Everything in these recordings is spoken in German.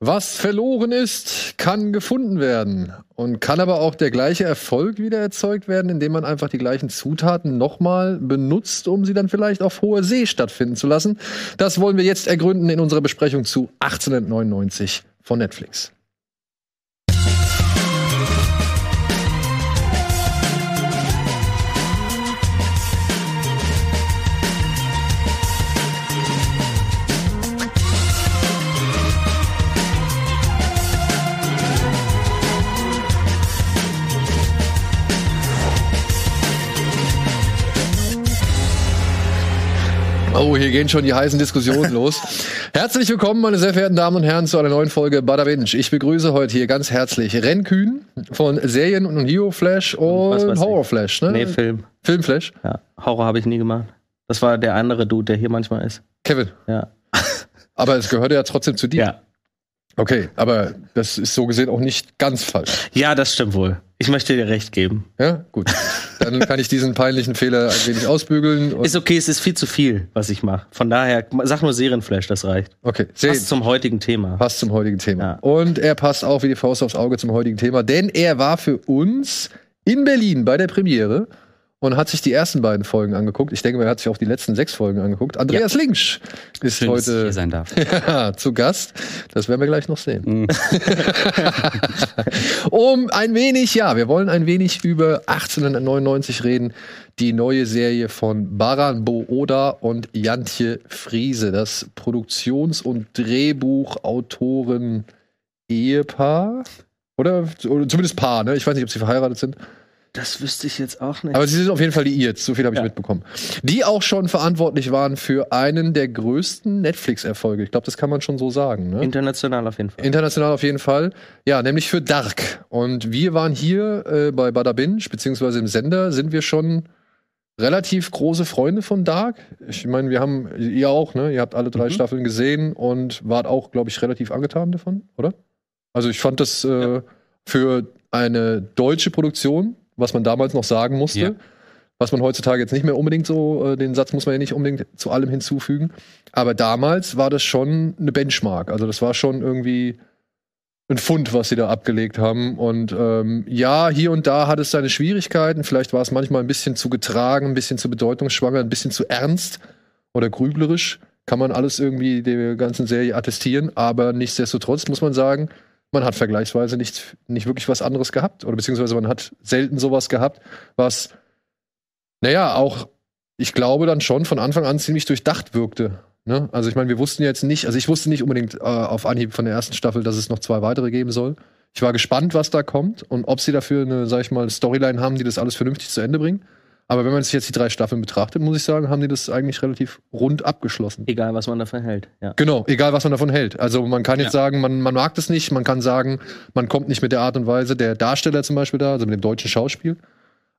Was verloren ist, kann gefunden werden. Und kann aber auch der gleiche Erfolg wieder erzeugt werden, indem man einfach die gleichen Zutaten nochmal benutzt, um sie dann vielleicht auf hoher See stattfinden zu lassen. Das wollen wir jetzt ergründen in unserer Besprechung zu 1899 von Netflix. Oh, hier gehen schon die heißen Diskussionen los. Herzlich willkommen, meine sehr verehrten Damen und Herren, zu einer neuen Folge Bada Binge. Ich begrüße heute hier ganz herzlich Ren Kühn von Serien und Neo Flash und Horror Flash, ne? Nee, Film. Filmflash. Ja. Horror habe ich nie gemacht. Das war der andere Dude, der hier manchmal ist. Kevin. Ja. Aber es gehörte ja trotzdem zu dir. Ja. Okay, aber das ist so gesehen auch nicht ganz falsch. Ja, das stimmt wohl. Ich möchte dir recht geben. Ja, gut. Dann kann ich diesen peinlichen Fehler ein wenig ausbügeln. Ist okay, es ist viel zu viel, was ich mache. Von daher, sag nur Serienflash, das reicht. okay, sehr Passt zum heutigen Thema. passt zum heutigen Thema. Ja. Und er passt auch wie die Faust aufs Auge zum heutigen Thema, denn er war für uns in Berlin bei der Premiere und hat sich die ersten beiden Folgen angeguckt. Ich denke, er hat sich auch die letzten sechs Folgen angeguckt. Andreas Linksch ist Schön, heute hier sein darf. ja, zu Gast. Das werden wir gleich noch sehen. Mhm. um ein wenig, ja, wir wollen ein wenig über 1899 reden. Die neue Serie von Baran Booda und Jantje Friese. Das Produktions- und Drehbuchautoren Ehepaar. Oder, oder zumindest Paar, ne? Ich weiß nicht, ob sie verheiratet sind. Das wüsste ich jetzt auch nicht. Aber sie sind auf jeden Fall liiert, so viel habe ich Ja. mitbekommen. Die auch schon verantwortlich waren für einen der größten Netflix-Erfolge. Ich glaube, das kann man schon so sagen. Ne? International auf jeden Fall. International auf jeden Fall. Ja, nämlich für Dark. Und wir waren hier äh, bei Bada Binge, beziehungsweise im Sender, sind wir schon relativ große Freunde von Dark. Ich meine, wir haben, ihr auch, ne? Ihr habt alle drei Mhm. Staffeln gesehen und wart auch, glaube ich, relativ angetan davon, oder? Also ich fand das äh, für eine deutsche Produktion, was man damals noch sagen musste, Ja. was man heutzutage jetzt nicht mehr unbedingt so, äh, den Satz muss man ja nicht unbedingt zu allem hinzufügen. Aber damals war das schon eine Benchmark. Also das war schon irgendwie ein Fund, was sie da abgelegt haben. Und ähm, ja, hier und da hat es seine Schwierigkeiten. Vielleicht war es manchmal ein bisschen zu getragen, ein bisschen zu bedeutungsschwanger, ein bisschen zu ernst oder grüblerisch. Kann man alles irgendwie der ganzen Serie attestieren. Aber nichtsdestotrotz muss man sagen, man hat vergleichsweise nicht, nicht wirklich was anderes gehabt. Oder beziehungsweise man hat selten sowas gehabt, was, naja, auch, ich glaube, dann schon von Anfang an ziemlich durchdacht wirkte. Ne? Also ich meine, wir wussten jetzt nicht, also ich wusste nicht unbedingt äh, auf Anhieb von der ersten Staffel, dass es noch zwei weitere geben soll. Ich war gespannt, was da kommt und ob sie dafür eine, sag ich mal, Storyline haben, die das alles vernünftig zu Ende bringen. Aber wenn man sich jetzt die drei Staffeln betrachtet, muss ich sagen, haben die das eigentlich relativ rund abgeschlossen. Egal, was man davon hält. Ja. Genau, egal was man davon hält. Also man kann jetzt Ja. sagen, man, man mag das nicht, man kann sagen, man kommt nicht mit der Art und Weise der Darsteller zum Beispiel da, also mit dem deutschen Schauspiel.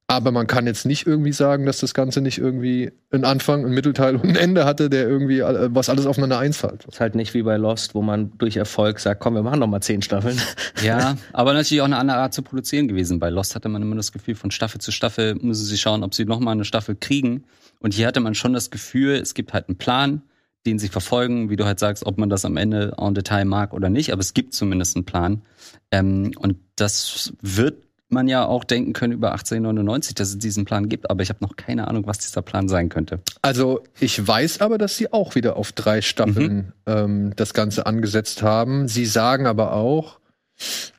Aber man kann jetzt nicht irgendwie sagen, dass das Ganze nicht irgendwie einen Anfang, einen Mittelteil und ein Ende hatte, der irgendwie äh, was alles aufeinander einzahlt. Ist halt nicht wie bei Lost, wo man durch Erfolg sagt, komm, wir machen noch mal zehn Staffeln. Ja, aber natürlich auch eine andere Art zu produzieren gewesen. Bei Lost hatte man immer das Gefühl, von Staffel zu Staffel müssen sie schauen, ob sie noch mal eine Staffel kriegen. Und hier hatte man schon das Gefühl, es gibt halt einen Plan, den sie verfolgen, wie du halt sagst, ob man das am Ende en Detail mag oder nicht, aber es gibt zumindest einen Plan. Ähm, und das wird man ja auch denken können über 1899, dass es diesen Plan gibt, aber ich habe noch keine Ahnung, was dieser Plan sein könnte. Also ich weiß aber, dass sie auch wieder auf drei Staffeln ähm, das Ganze angesetzt haben. Sie sagen aber auch,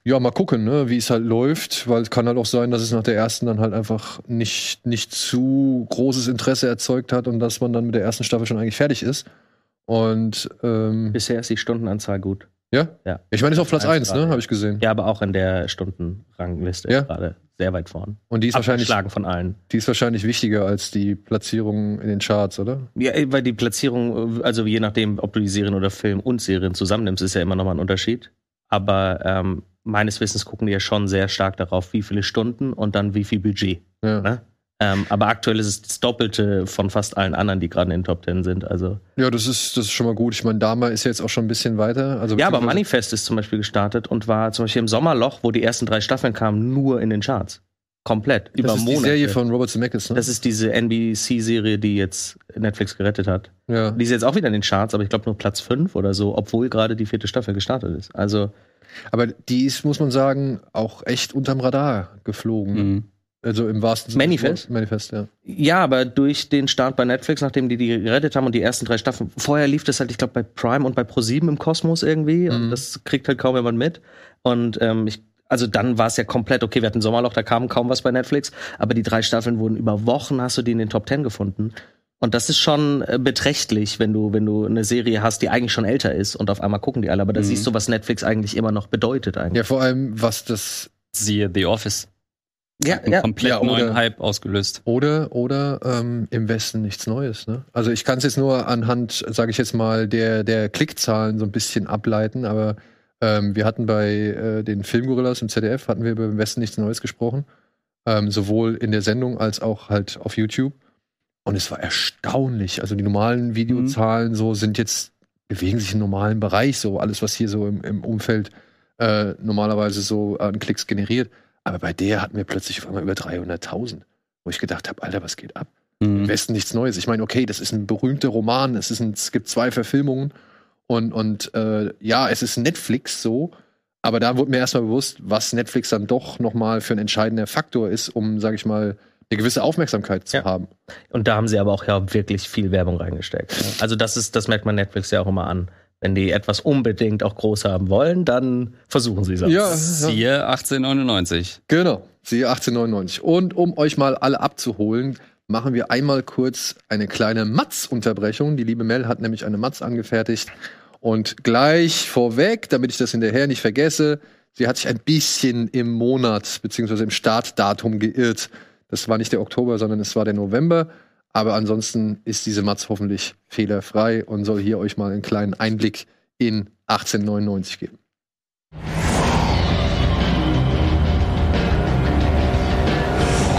ja, mal gucken, ne, wie es halt läuft, weil es kann halt auch sein, dass es nach der ersten dann halt einfach nicht, nicht zu großes Interesse erzeugt hat und dass man dann mit der ersten Staffel schon eigentlich fertig ist. Und ähm, Bisher ist die Stundenanzahl gut. Ja? Ja. Ich meine, ist auf Platz Eins 1, ne, habe ich gesehen. Ja, aber auch in der Stundenrangliste Ja. gerade sehr weit vorn. Und die ist wahrscheinlich, von allen. die ist wahrscheinlich wichtiger als die Platzierung in den Charts, oder? Ja, weil die Platzierung, also je nachdem, ob du die Serien oder Film und Serien zusammennimmst, ist ja immer nochmal ein Unterschied. Aber ähm, meines Wissens gucken die ja schon sehr stark darauf, wie viele Stunden und dann wie viel Budget. Ja. Ne? Ähm, aber aktuell ist es das Doppelte von fast allen anderen, die gerade in den Top Ten sind. Also Ja, das ist, das ist schon mal gut. Ich meine, Dama ist ja jetzt auch schon ein bisschen weiter. Also ja, aber Manifest ist zum Beispiel gestartet und war zum Beispiel im Sommerloch, wo die ersten drei Staffeln kamen, nur in den Charts. Komplett. Über das ist Monate. die Serie von Robert Zemeckis, ne? das ist diese NBC-Serie, die jetzt Netflix gerettet hat. ja. Die ist jetzt auch wieder in den Charts, aber ich glaube nur Platz 5 oder so, obwohl gerade die vierte Staffel gestartet ist. Also, Aber die ist, muss man sagen, auch echt unterm Radar geflogen. Mhm. Also im wahrsten Sinne. des Manifest? Wortes. Manifest, ja. ja, aber durch den Start bei Netflix, nachdem die die gerettet haben und die ersten drei Staffeln, vorher lief das halt, ich glaube, bei Prime und bei Pro7 im Kosmos irgendwie. Und Mhm. das kriegt halt kaum jemand mit. Und ähm, ich, also dann war es ja komplett, okay, wir hatten Sommerloch, da kam kaum was bei Netflix, aber die drei Staffeln wurden über Wochen, hast du die in den Top Ten gefunden. Und das ist schon äh, beträchtlich, wenn du, wenn du eine Serie hast, die eigentlich schon älter ist und auf einmal gucken die alle. Aber da Mhm. siehst du, was Netflix eigentlich immer noch bedeutet eigentlich. Ja, vor allem, was das. Siehe The Office. Ja, Einen ja. komplett Ja, oder- neuen Hype ausgelöst. Oder, oder ähm, im Westen nichts Neues. Ne? Also ich kann es jetzt nur anhand, sage ich jetzt mal, der, der Klickzahlen so ein bisschen ableiten, aber ähm, wir hatten bei äh, den Filmgorillas im ZDF, hatten wir über im Westen nichts Neues gesprochen. Ähm, sowohl in der Sendung als auch halt auf YouTube. Und es war erstaunlich. Also die normalen Videozahlen so sind jetzt, bewegen sich im normalen Bereich, so alles, was hier so im, im Umfeld äh, normalerweise so an Klicks generiert. Aber bei der hatten wir plötzlich auf einmal über 300.000 wo ich gedacht habe, Alter, was geht ab? Im Mhm. Westen nichts Neues. Ich meine, okay, das ist ein berühmter Roman, es, ist ein, es gibt zwei Verfilmungen und, und äh, ja, es ist Netflix so, aber da wurde mir erstmal bewusst, was Netflix dann doch nochmal für ein entscheidender Faktor ist, um, sage ich mal, eine gewisse Aufmerksamkeit zu Ja. haben. Und da haben sie aber auch ja wirklich viel Werbung reingesteckt. Also das ist, das merkt man Netflix ja auch immer an. Wenn die etwas unbedingt auch groß haben wollen, dann versuchen sie es. auch. Ja, ja. Siehe 1899. Genau, siehe 1899. Und um euch mal alle abzuholen, machen wir einmal kurz eine kleine Matz-Unterbrechung. Die liebe Mel hat nämlich eine Matz angefertigt. Und gleich vorweg, damit ich das hinterher nicht vergesse, sie hat sich ein bisschen im Monat beziehungsweise im Startdatum geirrt. Das war nicht der Oktober, sondern es war der November. Aber ansonsten ist diese Matz hoffentlich fehlerfrei und soll hier euch mal einen kleinen Einblick in 1899 geben.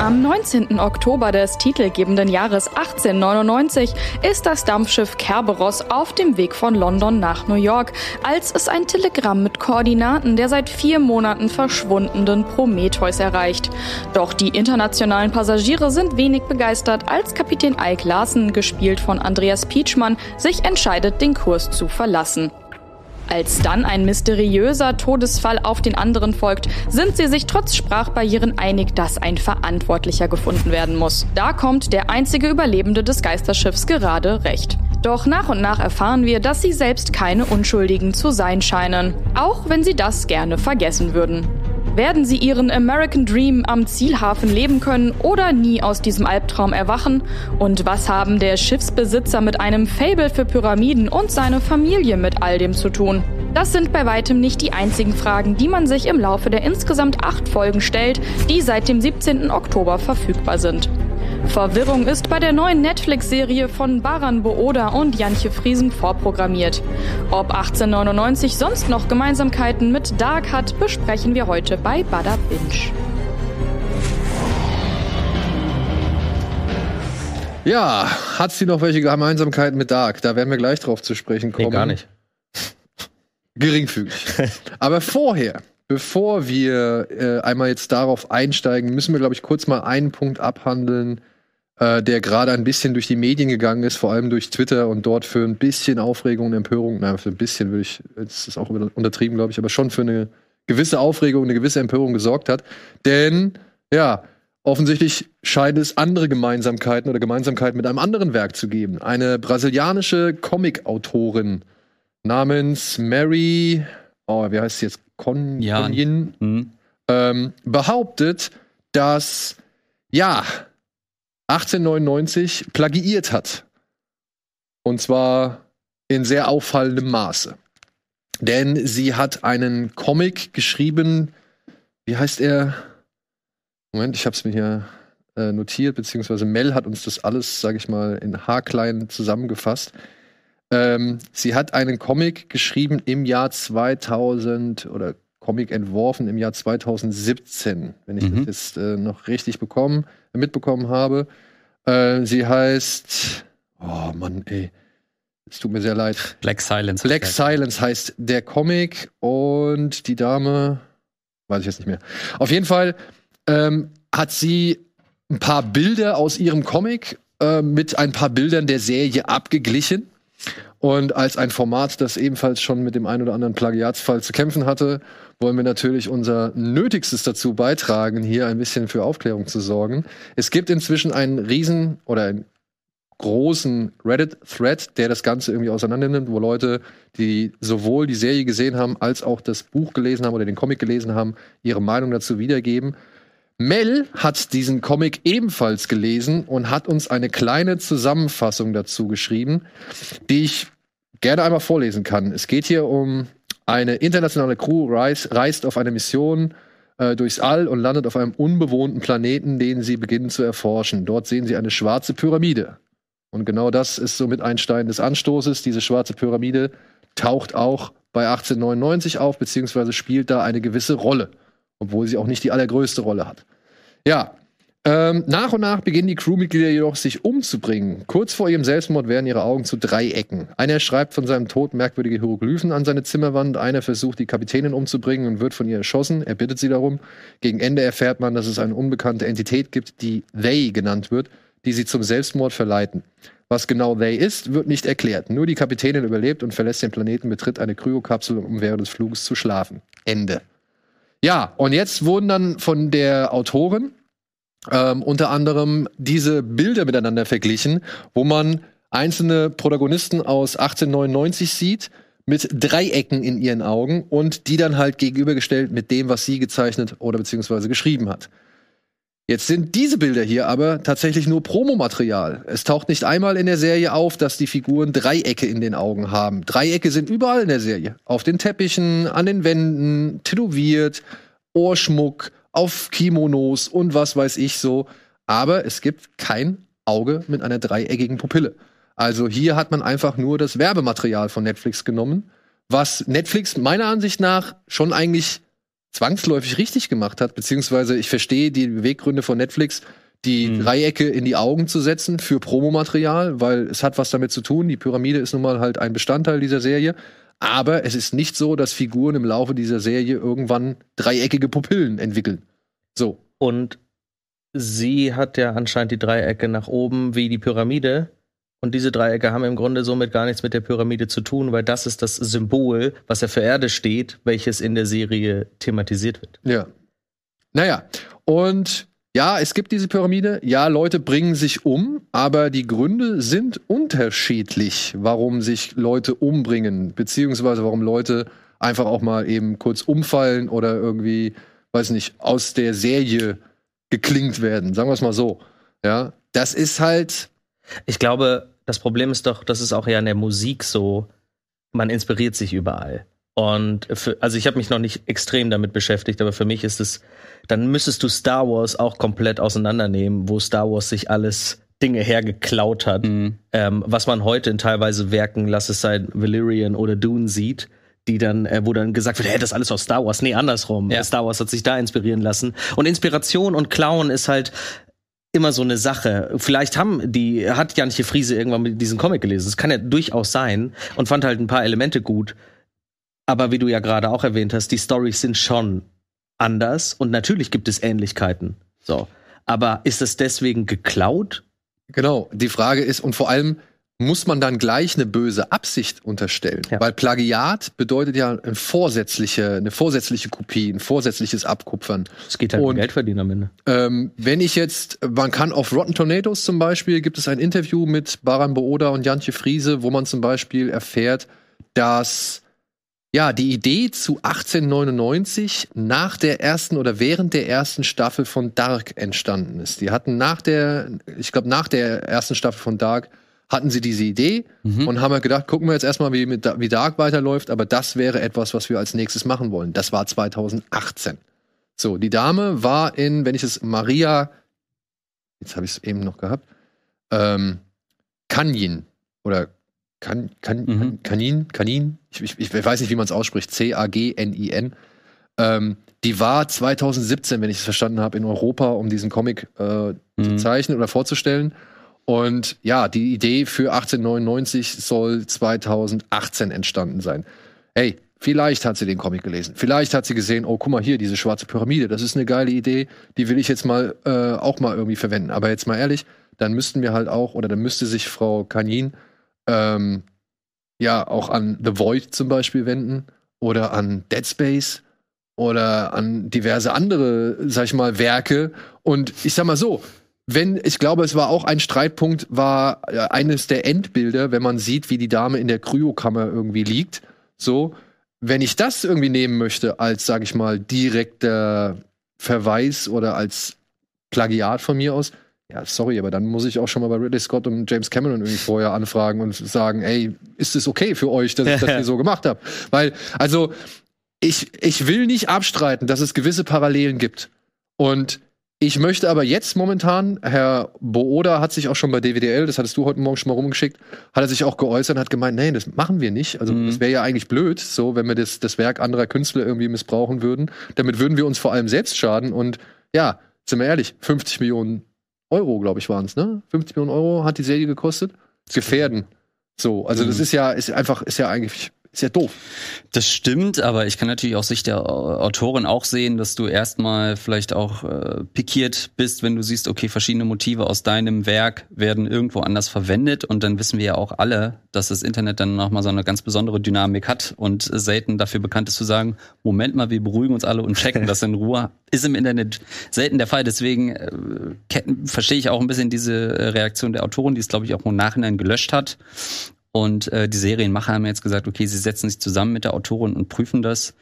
Am 19. Oktober des titelgebenden Jahres 1899 ist das Dampfschiff Kerberos auf dem Weg von London nach New York, als es ein Telegramm mit Koordinaten der seit vier Monaten verschwundenen Prometheus erreicht. Doch die internationalen Passagiere sind wenig begeistert, als Kapitän Ike Larsen, gespielt von Andreas Pietschmann, sich entscheidet, den Kurs zu verlassen. Als dann ein mysteriöser Todesfall auf den anderen folgt, sind sie sich trotz Sprachbarrieren einig, dass ein Verantwortlicher gefunden werden muss. Da kommt der einzige Überlebende des Geisterschiffs gerade recht. Doch nach und nach erfahren wir, dass sie selbst keine Unschuldigen zu sein scheinen, auch wenn sie das gerne vergessen würden. Werden sie ihren American Dream am Zielhafen leben können oder nie aus diesem Albtraum erwachen? Und was haben der Schiffsbesitzer mit einem Fable für Pyramiden und seine Familie mit all dem zu tun? Das sind bei weitem nicht die einzigen Fragen, die man sich im Laufe der insgesamt acht Folgen stellt, die seit dem 17. Oktober verfügbar sind. Verwirrung ist bei der neuen Netflix-Serie von Baran Booda und Jantje Friesen vorprogrammiert. Ob 1899 sonst noch Gemeinsamkeiten mit Dark hat, besprechen wir heute bei Bada Binge. Ja, hat sie noch welche Gemeinsamkeiten mit Dark? Da werden wir gleich drauf zu sprechen kommen. Nee, gar nicht. Geringfügig. Aber vorher, bevor wir äh, einmal jetzt darauf einsteigen, müssen wir, glaube ich, kurz mal einen Punkt abhandeln, äh, der gerade ein bisschen durch die Medien gegangen ist, vor allem durch Twitter und dort für ein bisschen Aufregung und Empörung, na, für ein bisschen würde ich, jetzt ist auch untertrieben, glaube ich, aber schon für eine gewisse Aufregung, eine gewisse Empörung gesorgt hat. Denn, ja, offensichtlich scheint es andere Gemeinsamkeiten oder Gemeinsamkeiten mit einem anderen Werk zu geben. Eine brasilianische Comic-Autorin namens Mary, oh, wie heißt sie jetzt? Con Jan. Conyin, Hm? ähm, behauptet, dass ja 1899 plagiiert hat. Und zwar in sehr auffallendem Maße. Denn sie hat einen Comic geschrieben, wie heißt er? Moment, ich habe es mir hier äh, notiert, beziehungsweise Mel hat uns das alles, sage ich mal, in haarklein zusammengefasst. Ähm, sie hat einen Comic geschrieben im Jahr 2000 oder Comic entworfen im Jahr 2017, wenn ich Mhm. das jetzt äh, noch richtig bekommen, mitbekommen habe. Äh, sie heißt, oh Mann, ey, es tut mir sehr leid. Black Silence. Black Silence heißt der Comic und die Dame, weiß ich jetzt nicht mehr. Auf jeden Fall ähm, hat sie ein paar Bilder aus ihrem Comic äh, mit ein paar Bildern der Serie abgeglichen. Und als ein Format, das ebenfalls schon mit dem ein oder anderen Plagiatsfall zu kämpfen hatte, wollen wir natürlich unser Nötigstes dazu beitragen, hier ein bisschen für Aufklärung zu sorgen. Es gibt inzwischen einen riesen oder einen großen Reddit-Thread, der das Ganze irgendwie auseinandernimmt, wo Leute, die sowohl die Serie gesehen haben, als auch das Buch gelesen haben oder den Comic gelesen haben, ihre Meinung dazu wiedergeben. Mel hat diesen Comic ebenfalls gelesen und hat uns eine kleine Zusammenfassung dazu geschrieben, die ich gerne einmal vorlesen kann. Es geht hier um eine internationale Crew reist, reist auf eine Mission äh, durchs All und landet auf einem unbewohnten Planeten, den sie beginnen zu erforschen. Dort sehen sie eine schwarze Pyramide. Und genau das ist somit ein Stein des Anstoßes. Diese schwarze Pyramide taucht auch bei 1899 auf, beziehungsweise spielt da eine gewisse Rolle obwohl sie auch nicht die allergrößte Rolle hat. Ja, ähm, nach und nach beginnen die Crewmitglieder jedoch sich umzubringen. Kurz vor ihrem Selbstmord werden ihre Augen zu Dreiecken. Einer schreibt von seinem Tod merkwürdige Hieroglyphen an seine Zimmerwand, einer versucht, die Kapitänin umzubringen und wird von ihr erschossen. Er bittet sie darum. Gegen Ende erfährt man, dass es eine unbekannte Entität gibt, die They genannt wird, die sie zum Selbstmord verleiten. Was genau They ist, wird nicht erklärt. Nur die Kapitänin überlebt und verlässt den Planeten, betritt eine Kryokapsel, um während des Fluges zu schlafen. Ende. Ja, und jetzt wurden dann von der Autorin ähm, unter anderem diese Bilder miteinander verglichen, wo man einzelne Protagonisten aus 1899 sieht mit Dreiecken in ihren Augen und die dann halt gegenübergestellt mit dem, was sie gezeichnet oder beziehungsweise geschrieben hat. Jetzt sind diese Bilder hier aber tatsächlich nur Promomaterial. Es taucht nicht einmal in der Serie auf, dass die Figuren Dreiecke in den Augen haben. Dreiecke sind überall in der Serie. Auf den Teppichen, an den Wänden, tätowiert, Ohrschmuck, auf Kimonos und was weiß ich so. Aber es gibt kein Auge mit einer dreieckigen Pupille. Also hier hat man einfach nur das Werbematerial von Netflix genommen, was Netflix meiner Ansicht nach schon eigentlich zwangsläufig richtig gemacht hat, beziehungsweise ich verstehe die Beweggründe von Netflix, die mhm. Dreiecke in die Augen zu setzen für Promomaterial, weil es hat was damit zu tun. Die Pyramide ist nun mal halt ein Bestandteil dieser Serie. Aber es ist nicht so, dass Figuren im Laufe dieser Serie irgendwann dreieckige Pupillen entwickeln. So. Und sie hat ja anscheinend die Dreiecke nach oben wie die Pyramide. Und diese Dreiecke haben im Grunde somit gar nichts mit der Pyramide zu tun, weil das ist das Symbol, was ja für Erde steht, welches in der Serie thematisiert wird. Ja. Naja, und ja, es gibt diese Pyramide. Ja, Leute bringen sich um, aber die Gründe sind unterschiedlich, warum sich Leute umbringen, beziehungsweise warum Leute einfach auch mal eben kurz umfallen oder irgendwie, weiß nicht, aus der Serie geklingt werden. Sagen wir es mal so. Ja, das ist halt ich glaube, das Problem ist doch, das ist auch ja in der Musik so, man inspiriert sich überall. Und für, also ich habe mich noch nicht extrem damit beschäftigt, aber für mich ist es, dann müsstest du Star Wars auch komplett auseinandernehmen, wo Star Wars sich alles Dinge hergeklaut hat, mhm. ähm, was man heute in teilweise Werken, lass es sein Valyrian oder Dune sieht, die dann, äh, wo dann gesagt wird, hey, das ist alles aus Star Wars. Nee, andersrum. Ja. Star Wars hat sich da inspirieren lassen. Und Inspiration und Klauen ist halt immer so eine Sache. Vielleicht haben die, hat Janche Friese irgendwann mit diesen Comic gelesen. Das kann ja durchaus sein und fand halt ein paar Elemente gut. Aber wie du ja gerade auch erwähnt hast, die Stories sind schon anders und natürlich gibt es Ähnlichkeiten. So. Aber ist das deswegen geklaut? Genau. Die Frage ist, und vor allem, muss man dann gleich eine böse Absicht unterstellen. Ja. Weil Plagiat bedeutet ja eine vorsätzliche, eine vorsätzliche Kopie, ein vorsätzliches Abkupfern. Es geht halt Und, um Geld verdienen am Ende. Ähm, wenn ich jetzt, man kann auf Rotten Tomatoes zum Beispiel, gibt es ein Interview mit Baran Booda und Jantje Friese, wo man zum Beispiel erfährt, dass ja, die Idee zu 1899 nach der ersten oder während der ersten Staffel von Dark entstanden ist. Die hatten nach der, ich glaube, nach der ersten Staffel von Dark hatten sie diese Idee mhm. und haben halt gedacht, gucken wir jetzt erstmal, wie, mit, wie Dark weiterläuft, aber das wäre etwas, was wir als nächstes machen wollen. Das war 2018. So, die Dame war in, wenn ich es Maria, jetzt habe ich es eben noch gehabt, ähm, Kanyin oder kan, kan, mhm. Kanin, Kanin, ich, ich, ich, weiß nicht, wie man es ausspricht, C-A-G-N-I-N. Ähm, die war 2017, wenn ich es verstanden habe, in Europa, um diesen Comic äh, mhm. zu zeichnen oder vorzustellen. Und ja, die Idee für 1899 soll 2018 entstanden sein. Hey, Vielleicht hat sie den Comic gelesen. Vielleicht hat sie gesehen, oh, guck mal hier, diese schwarze Pyramide, das ist eine geile Idee, die will ich jetzt mal äh, auch mal irgendwie verwenden. Aber jetzt mal ehrlich, dann müssten wir halt auch, oder dann müsste sich Frau Kanin ähm, ja auch an The Void zum Beispiel wenden oder an Dead Space oder an diverse andere, sag ich mal, Werke. Und ich sag mal so, wenn, ich glaube, es war auch ein Streitpunkt, war äh, eines der Endbilder, wenn man sieht, wie die Dame in der Kryokammer irgendwie liegt. So, wenn ich das irgendwie nehmen möchte als, sag ich mal, direkter Verweis oder als Plagiat von mir aus, ja, sorry, aber dann muss ich auch schon mal bei Ridley Scott und James Cameron irgendwie vorher anfragen und sagen, ey, ist es okay für euch, dass ich das hier so gemacht habe? Weil, also, ich, ich will nicht abstreiten, dass es gewisse Parallelen gibt. Und ich möchte aber jetzt momentan, Herr Booda hat sich auch schon bei DWDL, das hattest du heute Morgen schon mal rumgeschickt, hat er sich auch geäußert und hat gemeint, nein, das machen wir nicht. Also mhm. das wäre ja eigentlich blöd, so wenn wir das, das Werk anderer Künstler irgendwie missbrauchen würden. Damit würden wir uns vor allem selbst schaden. Und ja, sind wir ehrlich, 50 Millionen Euro, glaube ich, waren es, ne? 50 Millionen Euro hat die Serie gekostet. Gefährden. So, also mhm. das ist ja, ist einfach, ist ja eigentlich ist ja doof. Das stimmt, aber ich kann natürlich aus Sicht der Autorin auch sehen, dass du erstmal vielleicht auch äh, pikiert bist, wenn du siehst, okay, verschiedene Motive aus deinem Werk werden irgendwo anders verwendet und dann wissen wir ja auch alle, dass das Internet dann nochmal so eine ganz besondere Dynamik hat und selten dafür bekannt ist zu sagen, Moment mal, wir beruhigen uns alle und checken das in Ruhe. Ist im Internet selten der Fall, deswegen äh, verstehe ich auch ein bisschen diese äh, Reaktion der Autorin, die es glaube ich auch im Nachhinein gelöscht hat und äh, die Serienmacher haben jetzt gesagt, okay, sie setzen sich zusammen mit der Autorin und prüfen das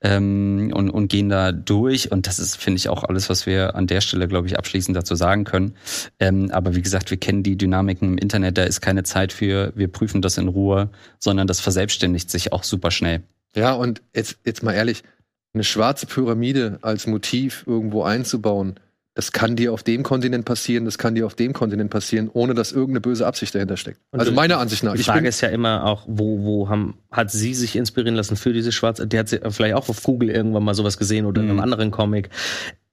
ähm, und, und gehen da durch. Und das ist, finde ich, auch alles, was wir an der Stelle, glaube ich, abschließend dazu sagen können. Ähm, aber wie gesagt, wir kennen die Dynamiken im Internet, da ist keine Zeit für, wir prüfen das in Ruhe, sondern das verselbstständigt sich auch super schnell. Ja, und jetzt, jetzt mal ehrlich, eine schwarze Pyramide als Motiv irgendwo einzubauen, das kann dir auf dem Kontinent passieren, das kann dir auf dem Kontinent passieren, ohne dass irgendeine böse Absicht dahinter steckt. Und also meiner Ansicht nach. Die Frage ist ja immer auch, wo, wo haben, hat sie sich inspirieren lassen für diese schwarze, der hat sie vielleicht auch auf Google irgendwann mal sowas gesehen oder in einem mhm. anderen Comic.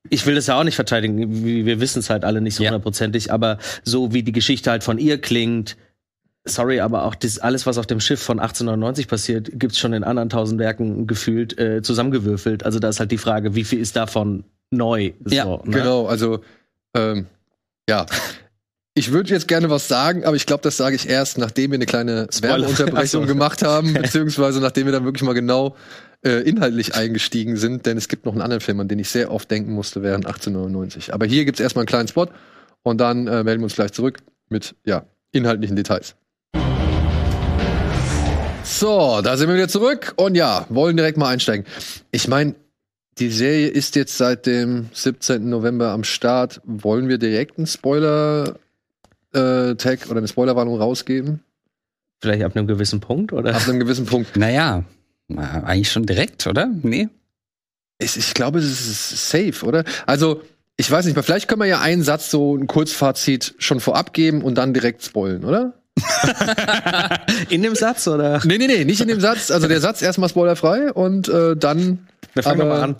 Ich will das ja auch nicht verteidigen, wir wissen es halt alle nicht so hundertprozentig, ja. aber so wie die Geschichte halt von ihr klingt, sorry, aber auch das, alles, was auf dem Schiff von 1899 passiert, gibt's schon in anderen tausend Werken gefühlt äh, zusammengewürfelt. Also da ist halt die Frage, wie viel ist davon neu. Ja, so, ne? genau. Also ähm, ja. Ich würde jetzt gerne was sagen, aber ich glaube, das sage ich erst, nachdem wir eine kleine Werbeunterbrechung gemacht haben, beziehungsweise nachdem wir dann wirklich mal genau äh, inhaltlich eingestiegen sind, denn es gibt noch einen anderen Film, an den ich sehr oft denken musste während 1899. Aber hier gibt es erstmal einen kleinen Spot und dann äh, melden wir uns gleich zurück mit ja, inhaltlichen Details. So, da sind wir wieder zurück und ja, wollen direkt mal einsteigen. Ich meine, die Serie ist jetzt seit dem 17. November am Start. Wollen wir direkt einen Spoiler-Tag äh, oder eine Spoilerwarnung rausgeben? Vielleicht ab einem gewissen Punkt, oder? Ab einem gewissen Punkt. Naja, eigentlich schon direkt, oder? Nee. Ich, ich glaube, es ist safe, oder? Also, ich weiß nicht, vielleicht können wir ja einen Satz, so ein Kurzfazit schon vorab geben und dann direkt spoilen, oder? In dem Satz, oder? Nee, nee, nee, nicht in dem Satz. Also der Satz erstmal spoilerfrei und äh, dann wir fangen mal an.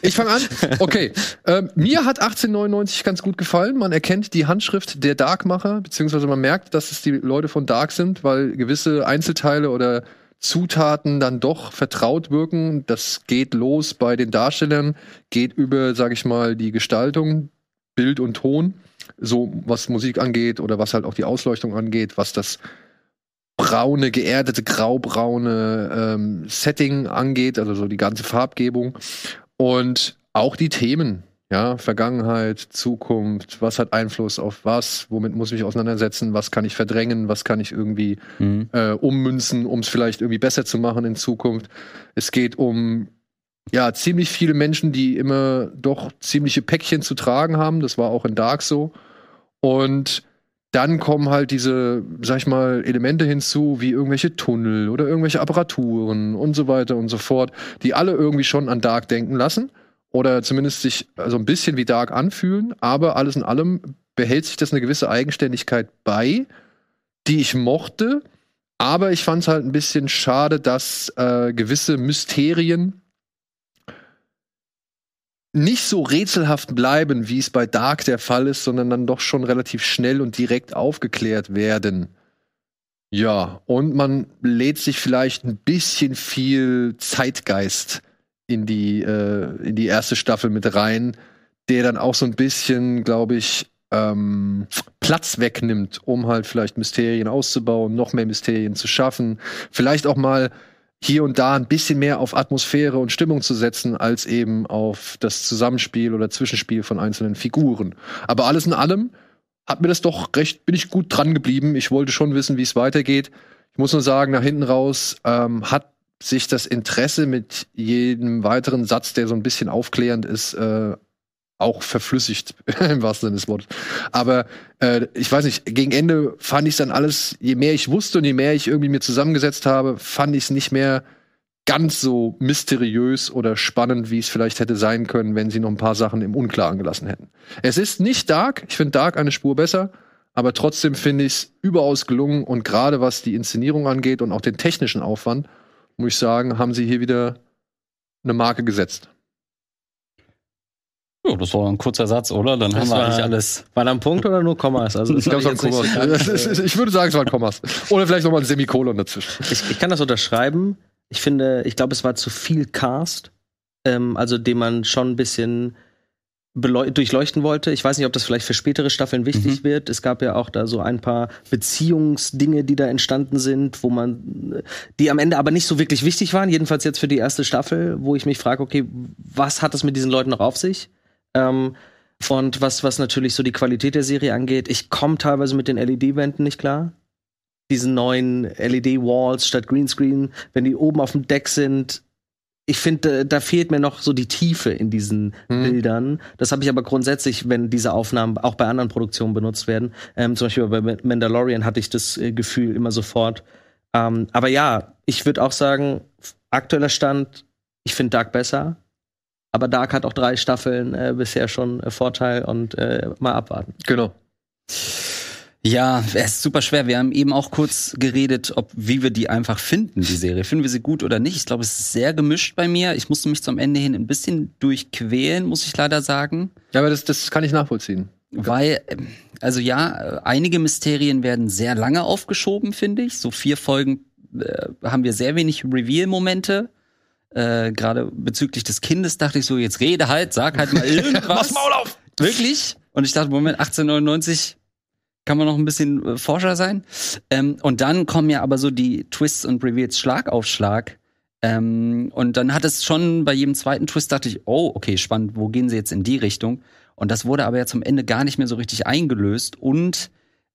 Ich fange an. Okay. Ähm, mir hat 1899 ganz gut gefallen. Man erkennt die Handschrift der Darkmacher, beziehungsweise man merkt, dass es die Leute von Dark sind, weil gewisse Einzelteile oder Zutaten dann doch vertraut wirken. Das geht los bei den Darstellern, geht über, sag ich mal, die Gestaltung, Bild und Ton, so was Musik angeht oder was halt auch die Ausleuchtung angeht, was das braune, geerdete, graubraune ähm, Setting angeht, also so die ganze Farbgebung. Und auch die Themen, ja, Vergangenheit, Zukunft, was hat Einfluss auf was, womit muss ich mich auseinandersetzen, was kann ich verdrängen, was kann ich irgendwie mhm. äh, ummünzen, um es vielleicht irgendwie besser zu machen in Zukunft. Es geht um ja, ziemlich viele Menschen, die immer doch ziemliche Päckchen zu tragen haben. Das war auch in Dark so. Und dann kommen halt diese, sag ich mal, Elemente hinzu, wie irgendwelche Tunnel oder irgendwelche Apparaturen und so weiter und so fort, die alle irgendwie schon an Dark denken lassen oder zumindest sich so also ein bisschen wie Dark anfühlen, aber alles in allem behält sich das eine gewisse Eigenständigkeit bei, die ich mochte, aber ich fand es halt ein bisschen schade, dass äh, gewisse Mysterien nicht so rätselhaft bleiben, wie es bei Dark der Fall ist, sondern dann doch schon relativ schnell und direkt aufgeklärt werden. Ja, und man lädt sich vielleicht ein bisschen viel Zeitgeist in die, äh, in die erste Staffel mit rein, der dann auch so ein bisschen, glaube ich, ähm, Platz wegnimmt, um halt vielleicht Mysterien auszubauen, noch mehr Mysterien zu schaffen, vielleicht auch mal hier und da ein bisschen mehr auf Atmosphäre und Stimmung zu setzen, als eben auf das Zusammenspiel oder Zwischenspiel von einzelnen Figuren. Aber alles in allem hat mir das doch recht, bin ich gut dran geblieben. Ich wollte schon wissen, wie es weitergeht. Ich muss nur sagen, nach hinten raus ähm, hat sich das Interesse mit jedem weiteren Satz, der so ein bisschen aufklärend ist, äh, auch verflüssigt, im wahrsten Sinne des Wortes. Aber äh, ich weiß nicht, gegen Ende fand ich dann alles, je mehr ich wusste und je mehr ich irgendwie mir zusammengesetzt habe, fand ich es nicht mehr ganz so mysteriös oder spannend, wie es vielleicht hätte sein können, wenn sie noch ein paar Sachen im Unklaren gelassen hätten. Es ist nicht Dark, ich finde Dark eine Spur besser, aber trotzdem finde ich es überaus gelungen und gerade was die Inszenierung angeht und auch den technischen Aufwand, muss ich sagen, haben sie hier wieder eine Marke gesetzt. Ja, das war ein kurzer Satz, oder? Dann das haben wir war, eigentlich alles. War da ein Punkt oder nur Kommas? Also, ich glaube, es war Kommas. ich würde sagen, es waren Kommas. Oder vielleicht nochmal ein Semikolon dazwischen. Ich, ich kann das unterschreiben. Ich finde, ich glaube, es war zu viel Cast, ähm, also den man schon ein bisschen durchleuchten wollte. Ich weiß nicht, ob das vielleicht für spätere Staffeln wichtig mhm. wird. Es gab ja auch da so ein paar Beziehungsdinge, die da entstanden sind, wo man, die am Ende aber nicht so wirklich wichtig waren. Jedenfalls jetzt für die erste Staffel, wo ich mich frage, okay, was hat es mit diesen Leuten noch auf sich? Ähm, und was, was natürlich so die Qualität der Serie angeht, ich komme teilweise mit den LED-Wänden nicht klar diesen neuen LED-Walls statt Greenscreen, wenn die oben auf dem Deck sind. Ich finde, da fehlt mir noch so die Tiefe in diesen hm. Bildern. Das habe ich aber grundsätzlich, wenn diese Aufnahmen auch bei anderen Produktionen benutzt werden. Ähm, zum Beispiel bei Mandalorian hatte ich das äh, Gefühl immer sofort. Ähm, aber ja, ich würde auch sagen, aktueller Stand, ich finde Dark besser. Aber Dark hat auch drei Staffeln äh, bisher schon äh, Vorteil und äh, mal abwarten. Genau. Ja, es ist super schwer. Wir haben eben auch kurz geredet, ob wie wir die einfach finden, die Serie. Finden wir sie gut oder nicht? Ich glaube, es ist sehr gemischt bei mir. Ich musste mich zum Ende hin ein bisschen durchquälen, muss ich leider sagen. Ja, aber das, das kann ich nachvollziehen. Weil, also ja, einige Mysterien werden sehr lange aufgeschoben, finde ich. So vier Folgen äh, haben wir sehr wenig Reveal-Momente. Äh, Gerade bezüglich des Kindes dachte ich so, jetzt rede halt, sag halt mal irgendwas. Mach's Maul auf! Wirklich? Und ich dachte, Moment, 1899 kann man noch ein bisschen äh, Forscher sein. Ähm, und dann kommen ja aber so die Twists und Reveals Schlag auf Schlag. Ähm, und dann hat es schon bei jedem zweiten Twist dachte ich, oh, okay, spannend, wo gehen sie jetzt in die Richtung? Und das wurde aber ja zum Ende gar nicht mehr so richtig eingelöst. Und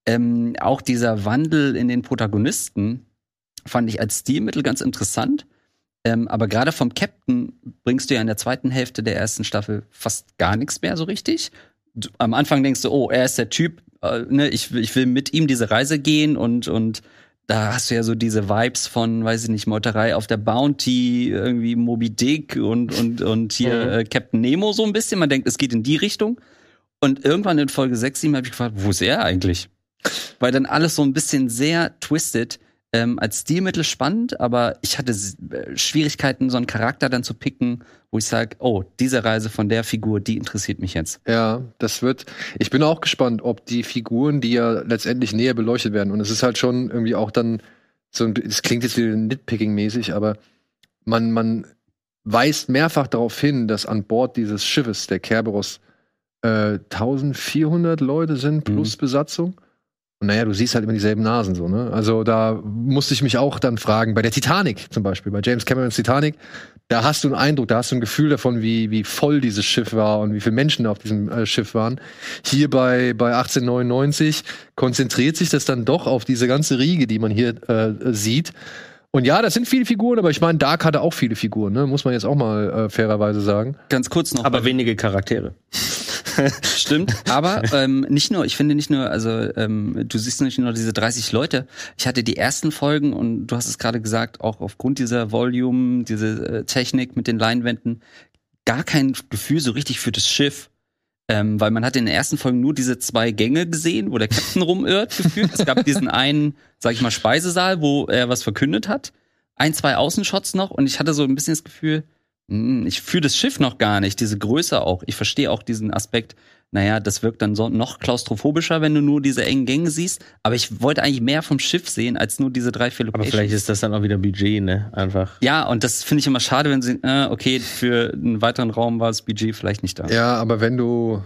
ähm, auch dieser Wandel in den Protagonisten fand ich als Stilmittel ganz interessant. Ähm, aber gerade vom Captain bringst du ja in der zweiten Hälfte der ersten Staffel fast gar nichts mehr so richtig. Du, am Anfang denkst du, oh, er ist der Typ, äh, ne, ich, ich will mit ihm diese Reise gehen und, und da hast du ja so diese Vibes von, weiß ich nicht, Meuterei auf der Bounty, irgendwie Moby Dick und, und, und hier mhm. äh, Captain Nemo so ein bisschen. Man denkt, es geht in die Richtung. Und irgendwann in Folge 6, 7 habe ich gefragt, wo ist er eigentlich? Weil dann alles so ein bisschen sehr twisted ähm, als Stilmittel spannend, aber ich hatte äh, Schwierigkeiten, so einen Charakter dann zu picken, wo ich sage, oh, diese Reise von der Figur, die interessiert mich jetzt. Ja, das wird. Ich bin auch gespannt, ob die Figuren, die ja letztendlich näher beleuchtet werden, und es ist halt schon irgendwie auch dann so ein, es klingt jetzt wieder nitpicking-mäßig, aber man, man weist mehrfach darauf hin, dass an Bord dieses Schiffes, der Kerberos, äh, 1400 Leute sind plus mhm. Besatzung. Und naja, du siehst halt immer dieselben Nasen so, ne? Also da musste ich mich auch dann fragen, bei der Titanic zum Beispiel, bei James Camerons Titanic, da hast du einen Eindruck, da hast du ein Gefühl davon, wie, wie voll dieses Schiff war und wie viele Menschen auf diesem äh, Schiff waren. Hier bei, bei 1899 konzentriert sich das dann doch auf diese ganze Riege, die man hier äh, sieht. Und ja, das sind viele Figuren, aber ich meine, Dark hatte auch viele Figuren, ne? muss man jetzt auch mal äh, fairerweise sagen. Ganz kurz noch. Aber wenige Charaktere. Stimmt. Aber ähm, nicht nur, ich finde nicht nur, also ähm, du siehst nicht nur diese 30 Leute. Ich hatte die ersten Folgen und du hast es gerade gesagt, auch aufgrund dieser Volume, diese äh, Technik mit den Leinwänden, gar kein Gefühl so richtig für das Schiff. Ähm, weil man hat in den ersten Folgen nur diese zwei Gänge gesehen, wo der Captain rumirrt, gefühlt. Es gab diesen einen, sag ich mal, Speisesaal, wo er was verkündet hat. Ein, zwei Außenshots noch und ich hatte so ein bisschen das Gefühl, ich fühle das Schiff noch gar nicht, diese Größe auch. Ich verstehe auch diesen Aspekt, naja, das wirkt dann so noch klaustrophobischer, wenn du nur diese engen Gänge siehst. Aber ich wollte eigentlich mehr vom Schiff sehen, als nur diese drei, vier Aber Locations. vielleicht ist das dann auch wieder Budget, ne? Einfach. Ja, und das finde ich immer schade, wenn sie, äh, okay, für einen weiteren Raum war das Budget vielleicht nicht da. Ja, aber wenn du,